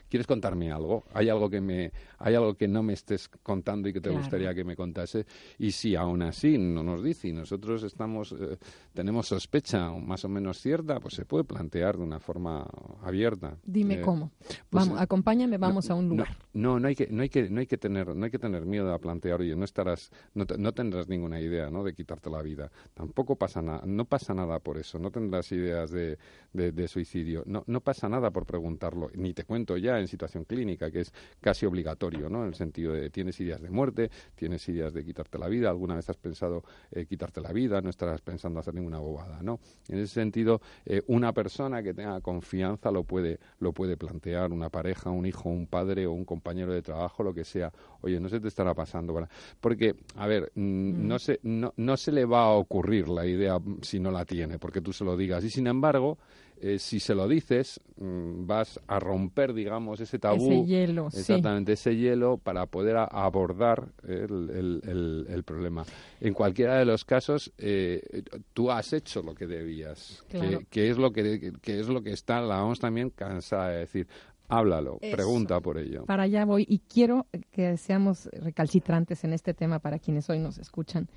quieres contarme algo? ¿Hay algo que me hay algo que no me estés contando y que te gustaría que me contase? Y si aún así no nos dice y nosotros estamos eh, tenemos sospecha más o menos cierta, pues se puede plantear de una forma abierta. Dime eh, cómo. Pues, vamos, acompáñame, vamos a un lugar. No, no, hay que no hay que no hay que tener no hay que tener miedo a plantear, oye, no estarás no, no tendrás ninguna idea ¿no? de quitarte la vida. Tampoco pasa nada, no pasa nada por eso, no tendrás ideas de, de, suicidio, no, no pasa nada por preguntarlo, ni te cuento ya en situación clínica, que es casi obligatorio, ¿no? En el sentido de tienes ideas de muerte, tienes ideas de quitarte la vida, alguna vez has pensado eh, quitarte la vida, no estarás pensando hacer ninguna bobada, ¿no? En ese sentido, eh, una persona que tenga confianza lo puede, lo puede plantear, una pareja, un hijo, un padre o un compañero de trabajo, lo que sea. Oye, no se te estará pasando, porque, a ver, mm. no sé, no, no se le va a ocurrir la idea si no la tiene, porque tú se lo digas. Y sin embargo, eh, si se lo dices, mm, vas a romper, digamos, ese tabú. Ese hielo, Exactamente, ese hielo para poder abordar el, el, problema. En cualquiera de los casos, eh, tú has hecho lo que debías, que, es lo que, que, es lo que está, la vamos también cansada de decir. Háblalo, pregunta por ello. Para allá voy y quiero que seamos recalcitrantes en este tema para quienes hoy nos escuchan.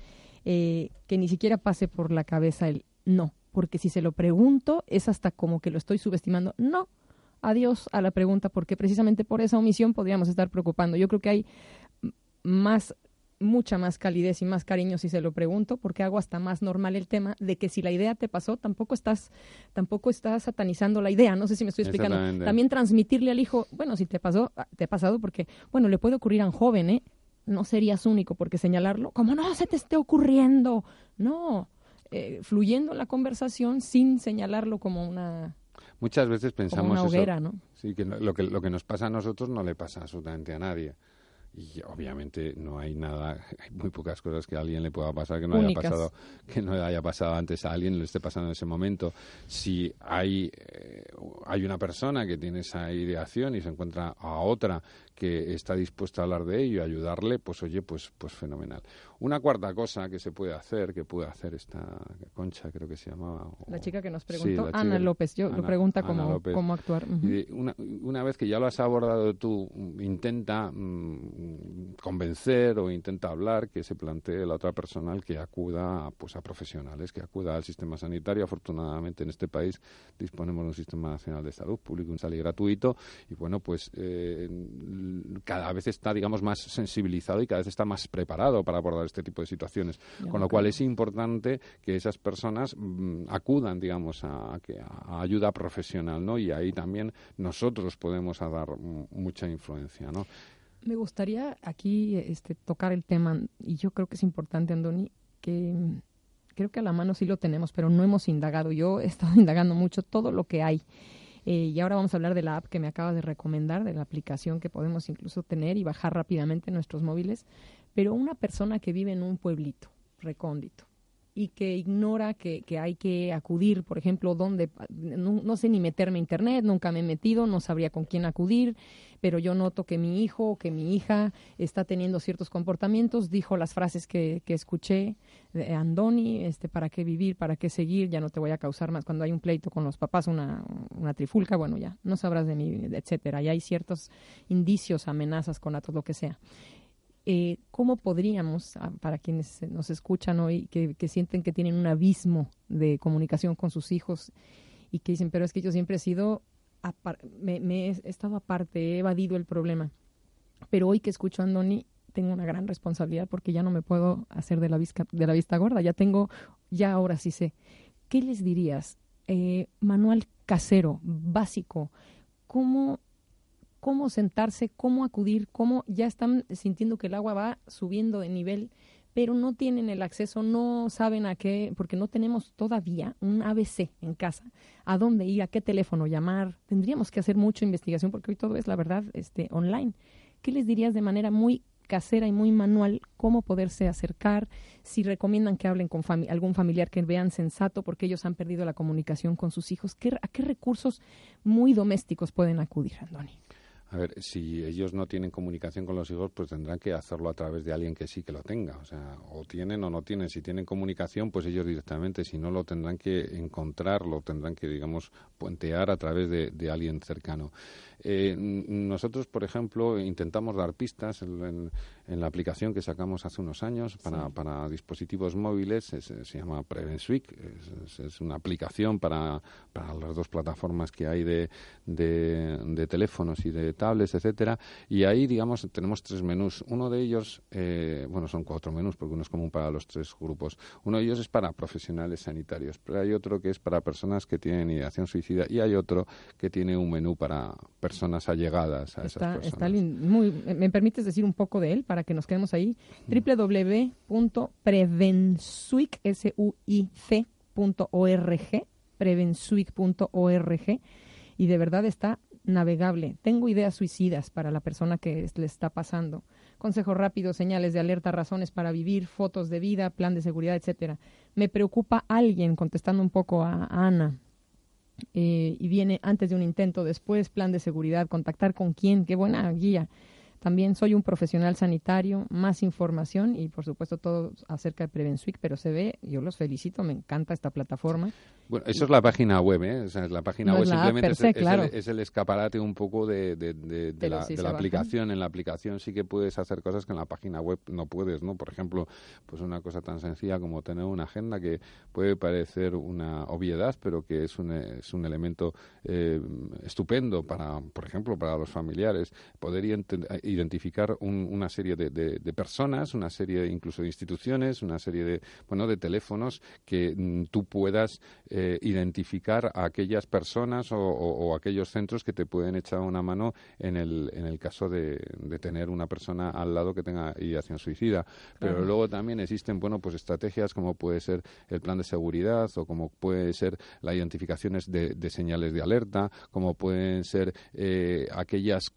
Eh, que ni siquiera pase por la cabeza el no, porque si se lo pregunto es hasta como que lo estoy subestimando. No, adiós a la pregunta, porque precisamente por esa omisión podríamos estar preocupando. Yo creo que hay más mucha más calidez y más cariño si se lo pregunto, porque hago hasta más normal el tema de que si la idea te pasó, tampoco estás, tampoco estás satanizando la idea. No sé si me estoy explicando. También transmitirle al hijo, bueno, si te pasó, te ha pasado, porque, bueno, le puede ocurrir a un joven, ¿eh? no serías único, porque señalarlo, como no se te esté ocurriendo, no, eh, fluyendo la conversación sin señalarlo como una... Muchas veces pensamos hoguera, ¿no? Sí, que lo, que lo que nos pasa a nosotros no le pasa absolutamente a nadie y obviamente no hay nada, (laughs) hay muy pocas cosas que a alguien le pueda pasar que no haya pasado, que no haya pasado antes a alguien, le esté pasando en ese momento. Si hay, eh, hay una persona que tiene esa ideación y se encuentra a otra que está dispuesta a hablar de ello y ayudarle, pues oye, pues, pues fenomenal. Una cuarta cosa que se puede hacer, que puede hacer esta Concha, creo que se llamaba. la chica que nos preguntó, Ana López, yo lo pregunta cómo, cómo actuar. una, una, vez que ya lo has abordado tú, intenta mm, convencer o intenta hablar que se plantee la otra personal que acuda pues, a profesionales, que acuda al sistema sanitario. Afortunadamente en este país disponemos de un sistema nacional de salud público, un salud gratuito y bueno, pues eh, cada vez está, digamos, más sensibilizado y cada vez está más preparado para abordar este tipo de situaciones. Con lo cual es importante que esas personas mm, acudan, digamos, a, a, ayuda profesional, ¿no? Y ahí también nosotros podemos dar mucha influencia, ¿no? Me gustaría aquí este, tocar el tema, y yo creo que es importante, Andoni, que mm, creo que a la mano sí lo tenemos, pero no hemos indagado. Yo he estado (laughs) indagando mucho todo lo que hay Eh, y ahora vamos a hablar de la app que me acaba de recomendar, de la aplicación que podemos incluso tener y bajar rápidamente en nuestros móviles. Pero una persona que vive en un pueblito recóndito, y que ignora que, que, hay que acudir, por ejemplo, donde, no, sé ni meterme a internet, nunca me he metido, no sabría con quién acudir, pero yo noto que mi hijo o que mi hija está teniendo ciertos comportamientos, dijo las frases que, que escuché de Andoni, este, para qué vivir, para qué seguir, ya no te voy a causar más, cuando hay un pleito con los papás, una, una trifulca, bueno, ya, no sabrás de mí, etcétera, y hay ciertos indicios, amenazas con todo lo que sea. Eh, ¿cómo podríamos, ah, para quienes nos escuchan hoy, que, sienten que tienen un abismo de comunicación con sus hijos y que dicen, pero es que yo siempre he sido, me, he estado aparte, he evadido el problema, pero hoy que escucho a Andoni, tengo una gran responsabilidad porque ya no me puedo hacer de la, vista, de la vista gorda, ya tengo, ya ahora sí sé. ¿Qué les dirías? Eh, manual casero, básico, ¿cómo cómo sentarse, cómo acudir, cómo ya están sintiendo que el agua va subiendo de nivel, pero no tienen el acceso, no saben a qué, porque no tenemos todavía un ABC en casa, a dónde ir, a qué teléfono llamar. Tendríamos que hacer mucha investigación porque hoy todo es, la verdad, este, online. ¿Qué les dirías de manera muy casera y muy manual cómo poderse acercar, si recomiendan que hablen con algún familiar que vean sensato porque ellos han perdido la comunicación con sus hijos, ¿Qué, ¿a qué recursos muy domésticos pueden acudir, Andoni? A ver, si ellos no tienen comunicación con los hijos, pues tendrán que hacerlo a través de alguien que sí que lo tenga. O sea, o tienen o no tienen. Si tienen comunicación, pues ellos directamente. Si no, lo tendrán que encontrar, lo tendrán que, digamos, puentear a través de, alguien cercano. Eh, nosotros, por ejemplo, intentamos dar pistas en, la aplicación que sacamos hace unos años para, dispositivos móviles, se llama PreventSweek, es, una aplicación para, las dos plataformas que hay de, de, teléfonos y de tablets, etcétera, y ahí, digamos, tenemos tres menús. Uno de ellos, eh, bueno, son cuatro menús porque uno es común para los tres grupos. Uno de ellos es para profesionales sanitarios, pero hay otro que es para personas que tienen ideación suicida y hay otro que tiene un menú para personas allegadas a esas personas. muy, ¿Me permites decir un poco de él para que nos quedemos ahí? Www.prevensuic.org prevensuic.org y de verdad está navegable. Tengo ideas suicidas para la persona que le está pasando. Consejos rápidos, señales de alerta, razones para vivir, fotos de vida, plan de seguridad, etcétera. Me preocupa alguien, contestando un poco a Ana, eh, y viene antes de un intento, después plan de seguridad, contactar con quién, qué buena guía. También soy un profesional sanitario, más información y por supuesto todo acerca de Prevensuic, pero se ve, yo los felicito, me encanta esta plataforma. Bueno, eso es la página web, ¿eh? la página web simplemente es, el, escaparate un poco de, la, aplicación. En la aplicación sí que puedes hacer cosas que en la página web no puedes, ¿no? Por ejemplo, pues una cosa tan sencilla como tener una agenda que puede parecer una obviedad, pero que es un, es un elemento eh, estupendo para, por ejemplo, para los familiares, poder identificar una serie de, personas, una serie incluso de instituciones, una serie de, bueno, de teléfonos que mm, tú puedas eh, identificar a aquellas personas o, aquellos centros que te pueden echar una mano en el, en el caso de, tener una persona al lado que tenga ideación suicida. Pero luego también existen, bueno, pues estrategias como puede ser el plan de seguridad o como puede ser la identificación de, de señales de alerta, como pueden ser eh, aquellas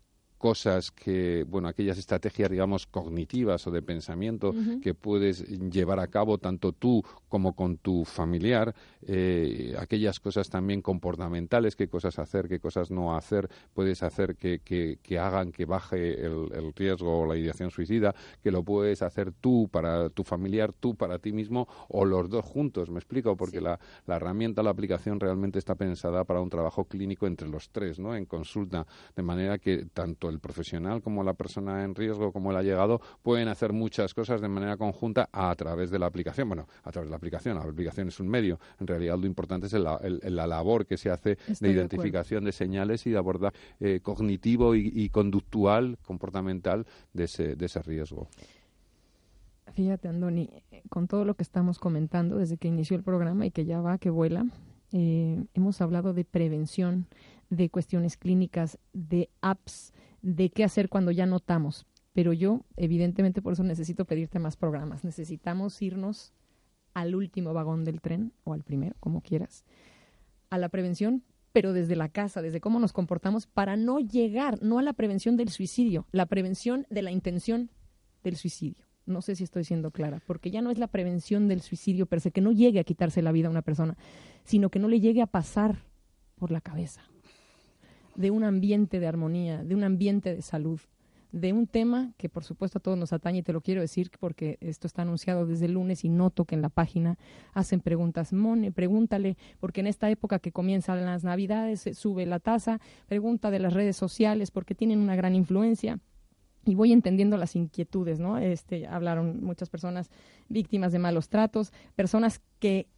cosas que, bueno, aquellas estrategias, digamos, cognitivas o de pensamiento que puedes llevar a cabo tanto tú como con tu familiar, eh, aquellas cosas también comportamentales, qué cosas hacer, qué cosas no hacer, puedes hacer que, que, hagan que baje el, riesgo o la ideación suicida, que lo puedes hacer tú para tu familiar, tú para ti mismo o los dos juntos, me explico, porque la, la herramienta, la aplicación realmente está pensada para un trabajo clínico entre los tres, ¿no? En consulta, de manera que tanto el el profesional como la persona en riesgo como el allegado pueden hacer muchas cosas de manera conjunta a través de la aplicación. Bueno, a través de la aplicación. La aplicación es un medio. En realidad lo importante es la labor que se hace de identificación de, señales y de abordaje eh, cognitivo y, conductual, comportamental de ese, de ese riesgo. Fíjate, Andoni, con todo lo que estamos comentando desde que inició el programa y que ya va, que vuela, eh, hemos hablado de prevención, de cuestiones clínicas, de apps, de qué hacer cuando ya notamos. Pero yo, evidentemente, por eso necesito pedirte más programas. Necesitamos irnos al último vagón del tren, o al primero, como quieras, a la prevención pero desde la casa, desde cómo nos comportamos para no llegar, no a la prevención del suicidio, la prevención de la intención del suicidio. No sé si estoy siendo clara, porque ya no es la prevención del suicidio per se, que no llegue a quitarse la vida a una persona, sino que no le llegue a pasar por la cabeza de un ambiente de armonía, de un ambiente de salud, de un tema que por supuesto a todos nos atañe y te lo quiero decir porque esto está anunciado desde el lunes y noto que en la página hacen preguntas. Mone, pregúntale, porque en esta época que comienzan las navidades sube la tasa, pregunta de las redes sociales porque tienen una gran influencia y voy entendiendo las inquietudes, ¿no? Este, hablaron muchas personas víctimas de malos tratos, personas que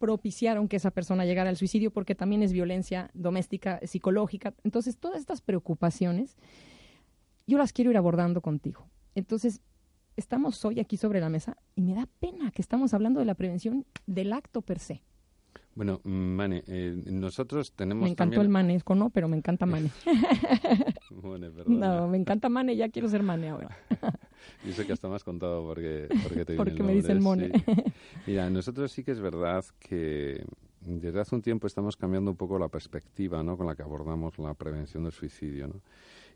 propiciaron que esa persona llegara al suicidio porque también es violencia doméstica, psicológica. Entonces, todas estas preocupaciones yo las quiero ir abordando contigo. Entonces, estamos hoy aquí sobre la mesa y me da pena que estamos hablando de la prevención del acto per se. Bueno, Mane, eh, nosotros tenemos. Me encantó el manesco, ¿no? Pero me encanta Mane. (laughs) bueno, no, me encanta Mane, ya quiero ser Mane ahora. (laughs) (laughs) Yo sé que hasta me has contado porque, porque te Porque me dice el Mone. (laughs) Mira, nosotros sí que es verdad que desde hace un tiempo estamos cambiando un poco la perspectiva ¿no? con la que abordamos la prevención del suicidio. ¿no?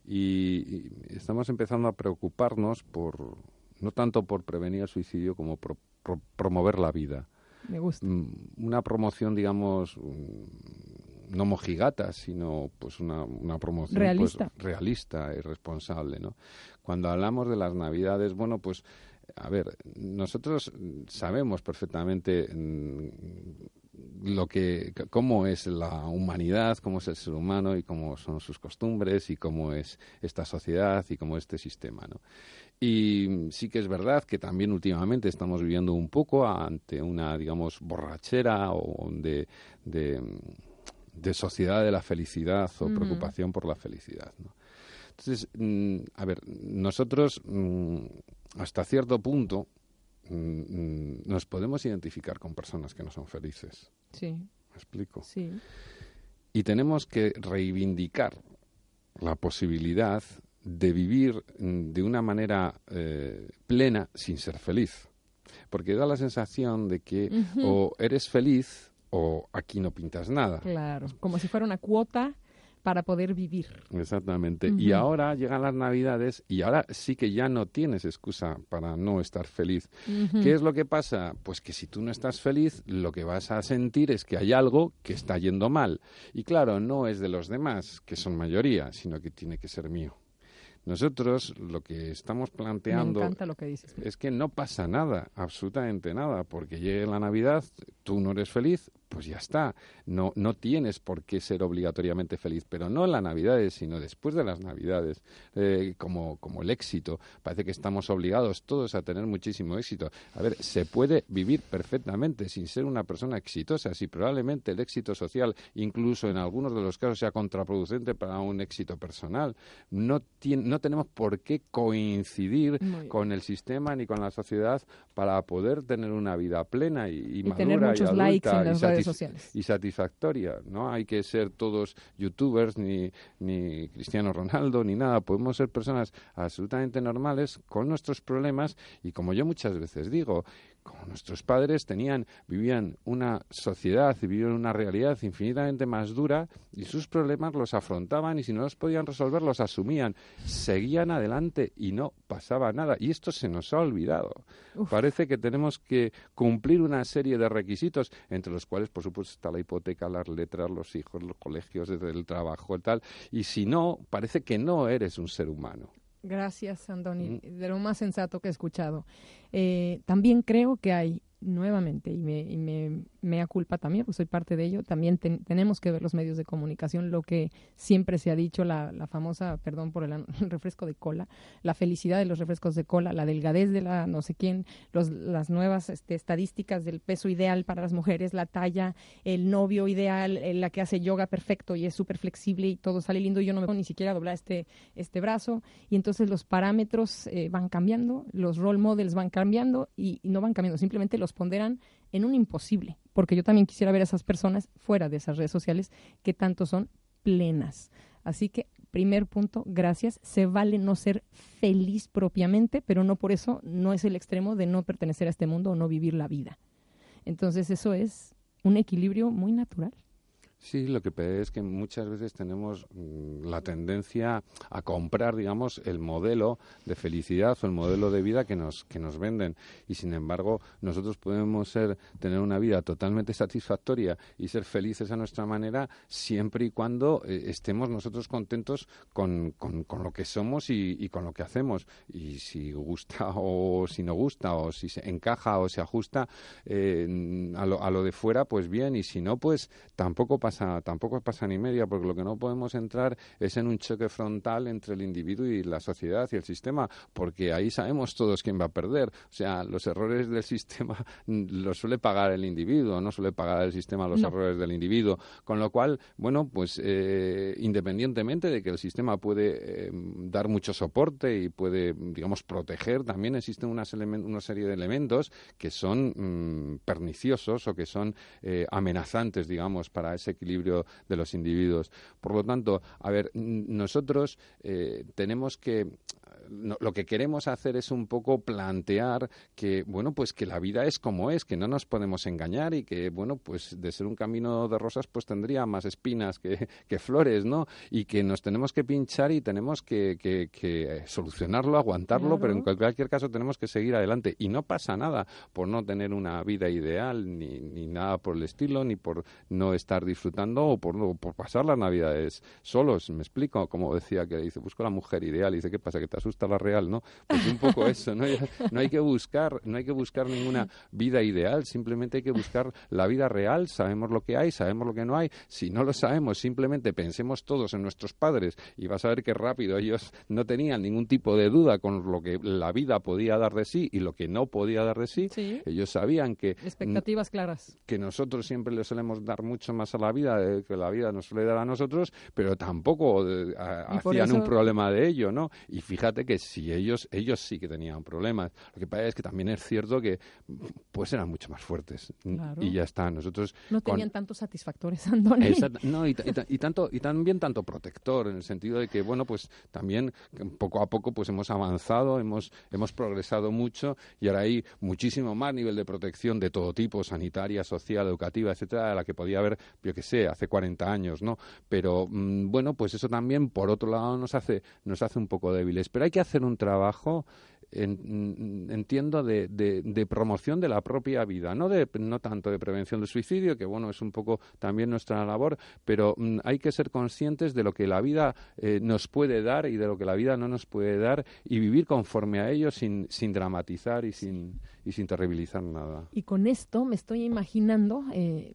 y, estamos empezando a preocuparnos por no tanto por prevenir el suicidio como por, promover la vida. Me gusta. Mm, una promoción, digamos, mm, no mojigata, sino pues una, una promoción pues, realista. realista y responsable, ¿no? Cuando hablamos de las Navidades, bueno, pues a ver, nosotros sabemos perfectamente mm, lo que cómo es la humanidad, cómo es el ser humano y cómo son sus costumbres y cómo es esta sociedad y cómo este sistema, ¿no? Y sí que es verdad que también últimamente estamos viviendo un poco ante una, digamos, borrachera o de, de, sociedad de la felicidad o preocupación por la felicidad, ¿no? Entonces, mm, a ver, nosotros mm, hasta cierto punto Mm, nos podemos identificar con personas que no son felices. Sí. ¿Me explico? Sí. Y tenemos que reivindicar la posibilidad de vivir de una manera eh, plena sin ser feliz. Porque da la sensación de que o eres feliz o aquí no pintas nada. Claro, como si fuera una cuota para poder vivir. Exactamente. Y ahora llegan las Navidades y ahora sí que ya no tienes excusa para no estar feliz. ¿Qué es lo que pasa? Pues que si tú no estás feliz, lo que vas a sentir es que hay algo que está yendo mal. Y claro, no es de los demás, que son mayoría, sino que tiene que ser mío. Nosotros lo que estamos planteando es que no pasa nada, absolutamente nada, porque llegue la Navidad, tú no eres feliz, pues ya está. No, no tienes por qué ser obligatoriamente feliz, pero no en las Navidades, sino después de las Navidades, eh, como, como el éxito. Parece que estamos obligados todos a tener muchísimo éxito. A ver, se puede vivir perfectamente sin ser una persona exitosa, si probablemente el éxito social, incluso en algunos de los casos, sea contraproducente para un éxito personal. No, no tenemos por qué coincidir con el sistema ni con la sociedad para poder tener una vida plena y, y, tener muchos likes en las redes y satisfactoria. No hay que ser todos youtubers ni, ni Cristiano Ronaldo ni nada. Podemos ser personas absolutamente normales con nuestros problemas y como yo muchas veces digo, como nuestros padres tenían, vivían una sociedad y vivían una realidad infinitamente más dura y sus problemas los afrontaban y si no los podían resolver los asumían, seguían adelante y no pasaba nada. Y esto se nos ha olvidado. Parece que tenemos que cumplir una serie de requisitos, entre los cuales, por supuesto, está la hipoteca, las letras, los hijos, los colegios, el trabajo y tal. Y si no, parece que no eres un ser humano. Gracias, Andoni, mm. de lo más sensato que he escuchado. Eh, también creo que hay nuevamente, y me, y me, me culpa también, pues soy parte de ello, también tenemos que ver los medios de comunicación, lo que siempre se ha dicho, la, la famosa, perdón por el, (laughs) refresco de cola, la felicidad de los refrescos de cola, la delgadez de la no sé quién, los, las nuevas este, estadísticas del peso ideal para las mujeres, la talla, el novio ideal, la que hace yoga perfecto y es súper flexible y todo sale lindo, yo no me puedo ni siquiera doblar este, este brazo, y entonces los parámetros eh, van cambiando, los role models van cambiando y, y no van cambiando, simplemente los ponderan en un imposible, porque yo también quisiera ver a esas personas fuera de esas redes sociales que tanto son plenas. Así que, primer punto, gracias. Se vale no ser feliz propiamente, pero no por eso no es el extremo de no pertenecer a este mundo o no vivir la vida. Entonces, eso es un equilibrio muy natural. Sí, lo que pasa es que muchas veces tenemos mm, la tendencia a comprar, digamos, el modelo de felicidad o el modelo de vida que nos, que nos venden. Y sin embargo, nosotros podemos ser, tener una vida totalmente satisfactoria y ser felices a nuestra manera siempre y cuando eh, estemos nosotros contentos con, con, lo que somos y, con lo que hacemos. Y si gusta (laughs) o si no gusta o si se encaja o se ajusta eh, a, lo, a lo de fuera, pues bien. Y si no, pues tampoco pasa tampoco pasa ni media, porque lo que no podemos entrar es en un choque frontal entre el individuo y la sociedad y el sistema, porque ahí sabemos todos quién va a perder. O sea, los errores del sistema (laughs) los suele pagar el individuo, no suele pagar el sistema los errores del individuo. Con lo cual, bueno, pues eh, independientemente de que el sistema puede eh, dar mucho soporte y puede, digamos, proteger, también existen una serie de elementos que son mm, perniciosos o que son eh, amenazantes, digamos, para ese equilibrio de los individuos. Por lo tanto, a ver, nosotros eh, tenemos que lo que queremos hacer es un poco plantear que, bueno, pues que la vida es como es, que no nos podemos engañar y que, bueno, pues de ser un camino de rosas, pues tendría más espinas que, (laughs) flores, ¿no? Y que nos tenemos que pinchar y tenemos que, que, solucionarlo, aguantarlo, pero en cualquier caso tenemos que seguir adelante. Y no pasa nada por no tener una vida ideal, ni, ni nada por el estilo, ni por no estar disfrutando o por, por pasar las navidades solos. Me explico, como decía que dice, busco la mujer ideal, y dice, ¿qué pasa? ¿Que te asusta la real, ¿no? Pues un poco eso, ¿no? No hay que buscar, no hay que buscar ninguna vida ideal, simplemente hay que buscar la vida real, sabemos lo que hay, sabemos lo que no hay. Si no lo sabemos, simplemente pensemos todos en nuestros padres y vas a ver que rápido ellos no tenían ningún tipo de duda con lo que la vida podía dar de sí y lo que no podía dar de sí. Ellos sabían que expectativas claras. Que nosotros siempre le solemos dar mucho más a la vida de que la vida nos suele dar a nosotros, pero tampoco eh, hacían un problema de ello, ¿no? Y fíjate que si ellos, ellos sí que tenían problemas. Lo que pasa es que también es cierto que pues eran mucho más fuertes. Y ya está. Nosotros no tenían tantos satisfactores, (laughs) Andoni. no, y, tanto, y también tanto protector, en el sentido de que, bueno, pues también poco a poco pues hemos avanzado, hemos, hemos progresado mucho y ahora hay muchísimo más nivel de protección de todo tipo, sanitaria, social, educativa, etcétera, a la que podía haber, yo que sé, hace 40 años, ¿no? Pero mm, bueno, pues eso también, por otro lado, nos hace, nos hace un poco débiles. Pero hay que hacer un trabajo entiendo de, promoción de la propia vida, no, de, no tanto de prevención del suicidio, que bueno, es un poco también nuestra labor, pero mm, hay que ser conscientes de lo que la vida eh, nos puede dar y de lo que la vida no nos puede dar y vivir conforme a ello sin, dramatizar y sin, y sin terribilizar nada. Y con esto me estoy imaginando... Eh,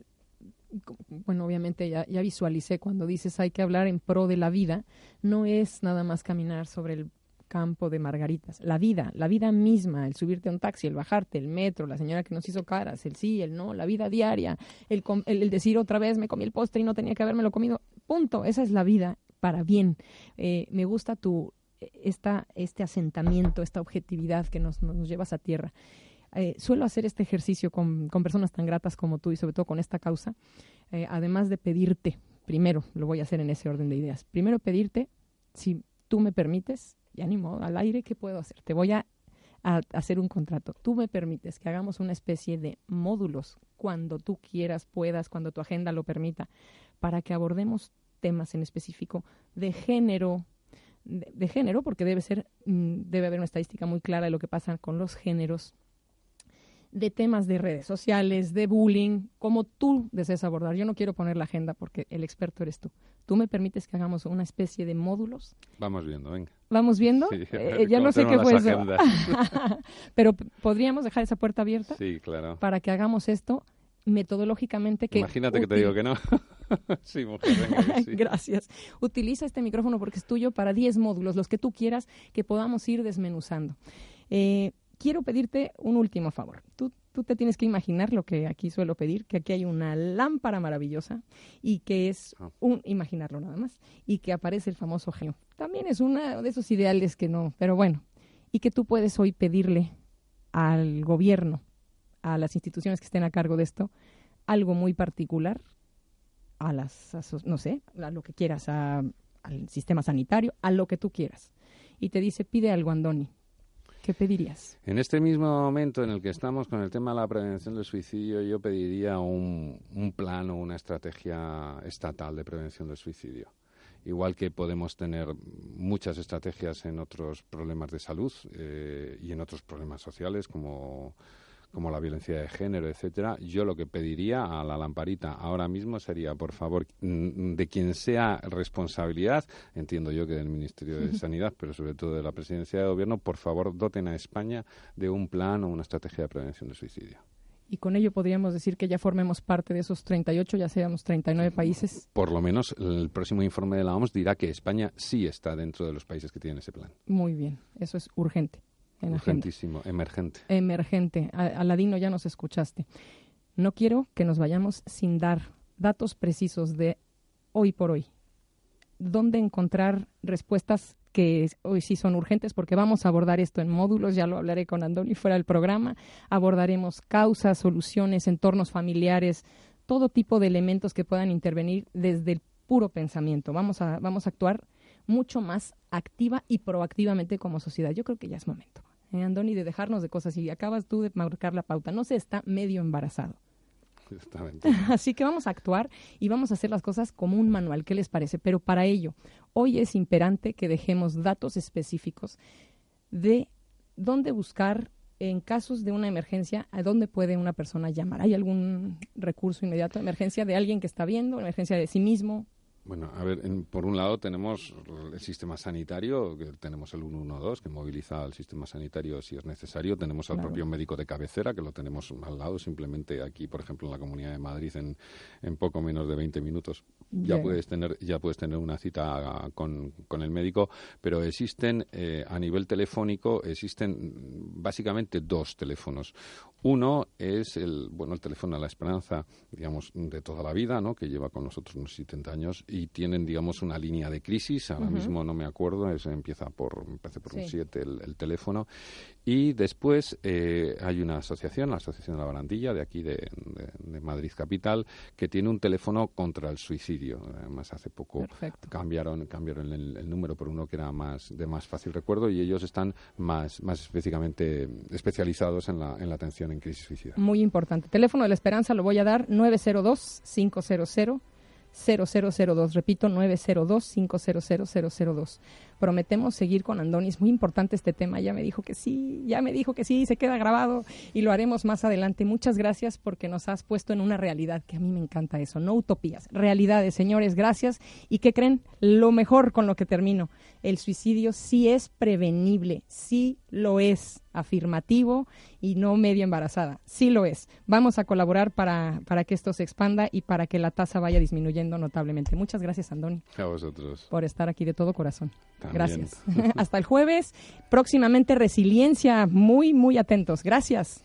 bueno, obviamente ya, visualicé cuando dices hay que hablar en pro de la vida, no es nada más caminar sobre el campo de margaritas. La vida, la vida misma, el subirte a un taxi, el bajarte, el metro, la señora que nos hizo caras, el sí, el no, la vida diaria, el, decir otra vez me comí el postre y no tenía que haberme lo comido. Punto. Esa es la vida para bien. Eh, me gusta tu esta, este asentamiento, esta objetividad que nos, nos llevas a tierra. Eh, suelo hacer este ejercicio con, con, personas tan gratas como tú y sobre todo con esta causa, eh, además de pedirte, primero, lo voy a hacer en ese orden de ideas, primero pedirte, si tú me permites, ya ni modo, al aire, ¿qué puedo hacer? Te voy a, hacer un contrato. Tú me permites que hagamos una especie de módulos cuando tú quieras, puedas, cuando tu agenda lo permita, para que abordemos temas en específico de género, de, género, porque debe ser, mm, debe haber una estadística muy clara de lo que pasa con los géneros de temas de redes sociales, de bullying, como tú desees abordar. Yo no quiero poner la agenda porque el experto eres tú. ¿Tú me permites que hagamos una especie de módulos? Vamos viendo, venga. ¿Vamos viendo? Eh, ya no sé qué fue eso. (laughs) Pero podríamos dejar esa puerta abierta. Sí, claro. Para que hagamos esto metodológicamente que... Imagínate que te digo que no. (laughs) sí, mujer, venga, sí. (laughs) Gracias. Utiliza este micrófono porque es tuyo para 10 módulos, los que tú quieras, que podamos ir desmenuzando. Eh, quiero pedirte un último favor. Tú, tú te tienes que imaginar lo que aquí suelo pedir, que aquí hay una lámpara maravillosa y que es ah. un, imaginarlo nada más, y que aparece el famoso genio. También es uno de esos ideales que no, pero bueno, y que tú puedes hoy pedirle al gobierno, a las instituciones que estén a cargo de esto, algo muy particular, a las, no sé, a lo que quieras, al sistema sanitario, a lo que tú quieras. Y te dice, pide algo, Andoni ¿Qué pedirías? En este mismo momento en el que estamos con el tema de la prevención del suicidio, yo pediría un, plan o una estrategia estatal de prevención del suicidio igual que podemos tener muchas estrategias en otros problemas de salud eh, y en otros problemas sociales como como la violencia de género, etcétera, yo lo que pediría a la lamparita ahora mismo sería, por favor, mm, de quien sea responsabilidad, entiendo yo que del Ministerio de Sanidad, pero sobre todo de la Presidencia de Gobierno, por favor, doten a España de un plan o una estrategia de prevención del suicidio. Y con ello podríamos decir que ya formemos parte de esos 38, ya seamos 39 países. Por lo menos el próximo informe de la OMS dirá que España sí está dentro de los países que tienen ese plan. Muy bien, eso es urgente. Urgentísimo, emergente. Emergente. Aladino, ya nos escuchaste. No quiero que nos vayamos sin dar datos precisos de hoy por hoy. ¿Dónde encontrar respuestas que hoy sí son urgentes? Porque vamos a abordar esto en módulos, ya lo hablaré con Andoni fuera del programa. Abordaremos causas, soluciones, entornos familiares, todo tipo de elementos que puedan intervenir desde el puro pensamiento. Vamos a, vamos a actuar mucho más activa y proactivamente como sociedad. Yo creo que ya es momento eh, Andoni, de dejarnos de cosas y acabas tú de marcar la pauta. No se está medio embarazado. (laughs) Así que vamos a actuar y vamos a hacer las cosas como un manual. ¿Qué les parece? Pero para ello, hoy es imperante que dejemos datos específicos de dónde buscar en casos de una emergencia, a dónde puede una persona llamar. ¿Hay algún recurso inmediato de emergencia de alguien que está viendo, emergencia de sí mismo, bueno, a ver, por un lado tenemos el sistema sanitario, que tenemos el 112, que moviliza al sistema sanitario si es necesario. Tenemos al propio médico de cabecera, que lo tenemos al lado, simplemente aquí, por ejemplo, en la Comunidad de Madrid, en, en poco menos de 20 minutos ya puedes tener ya puedes tener una cita con, con el médico. Pero existen, eh, a nivel telefónico, existen básicamente dos teléfonos. Uno es el, bueno, el teléfono de la esperanza, digamos, de toda la vida, ¿no? que lleva con nosotros unos 70 años y tienen, digamos, una línea de crisis. Ahora mismo no me acuerdo, eso empieza por, por un 7 el, teléfono. Y después eh, hay una asociación, la Asociación de la Barandilla, de aquí de, Madrid Capital, que tiene un teléfono contra el suicidio. Además, hace poco cambiaron, cambiaron el, número por uno que era más de más fácil recuerdo y ellos están más, más específicamente especializados en la, en la atención en crisis suicida. Muy importante. Teléfono de la esperanza lo voy a dar 902-500. 0002, repito, 902-500-002. Prometemos seguir con Andoni, es muy importante este tema, ya me dijo que sí, ya me dijo que sí, se queda grabado y lo haremos más adelante. Muchas gracias porque nos has puesto en una realidad, que a mí me encanta eso, no utopías, realidades, señores, gracias. ¿Y qué creen? Lo mejor con lo que termino, el suicidio sí es prevenible, sí lo es afirmativo y no medio embarazada. Sí lo es. Vamos a colaborar para, para que esto se expanda y para que la tasa vaya disminuyendo notablemente. Muchas gracias, Andoni. A vosotros. Por estar aquí de todo corazón. Gracias. (laughs) Hasta el jueves. Próximamente resiliencia. Muy, muy atentos. Gracias.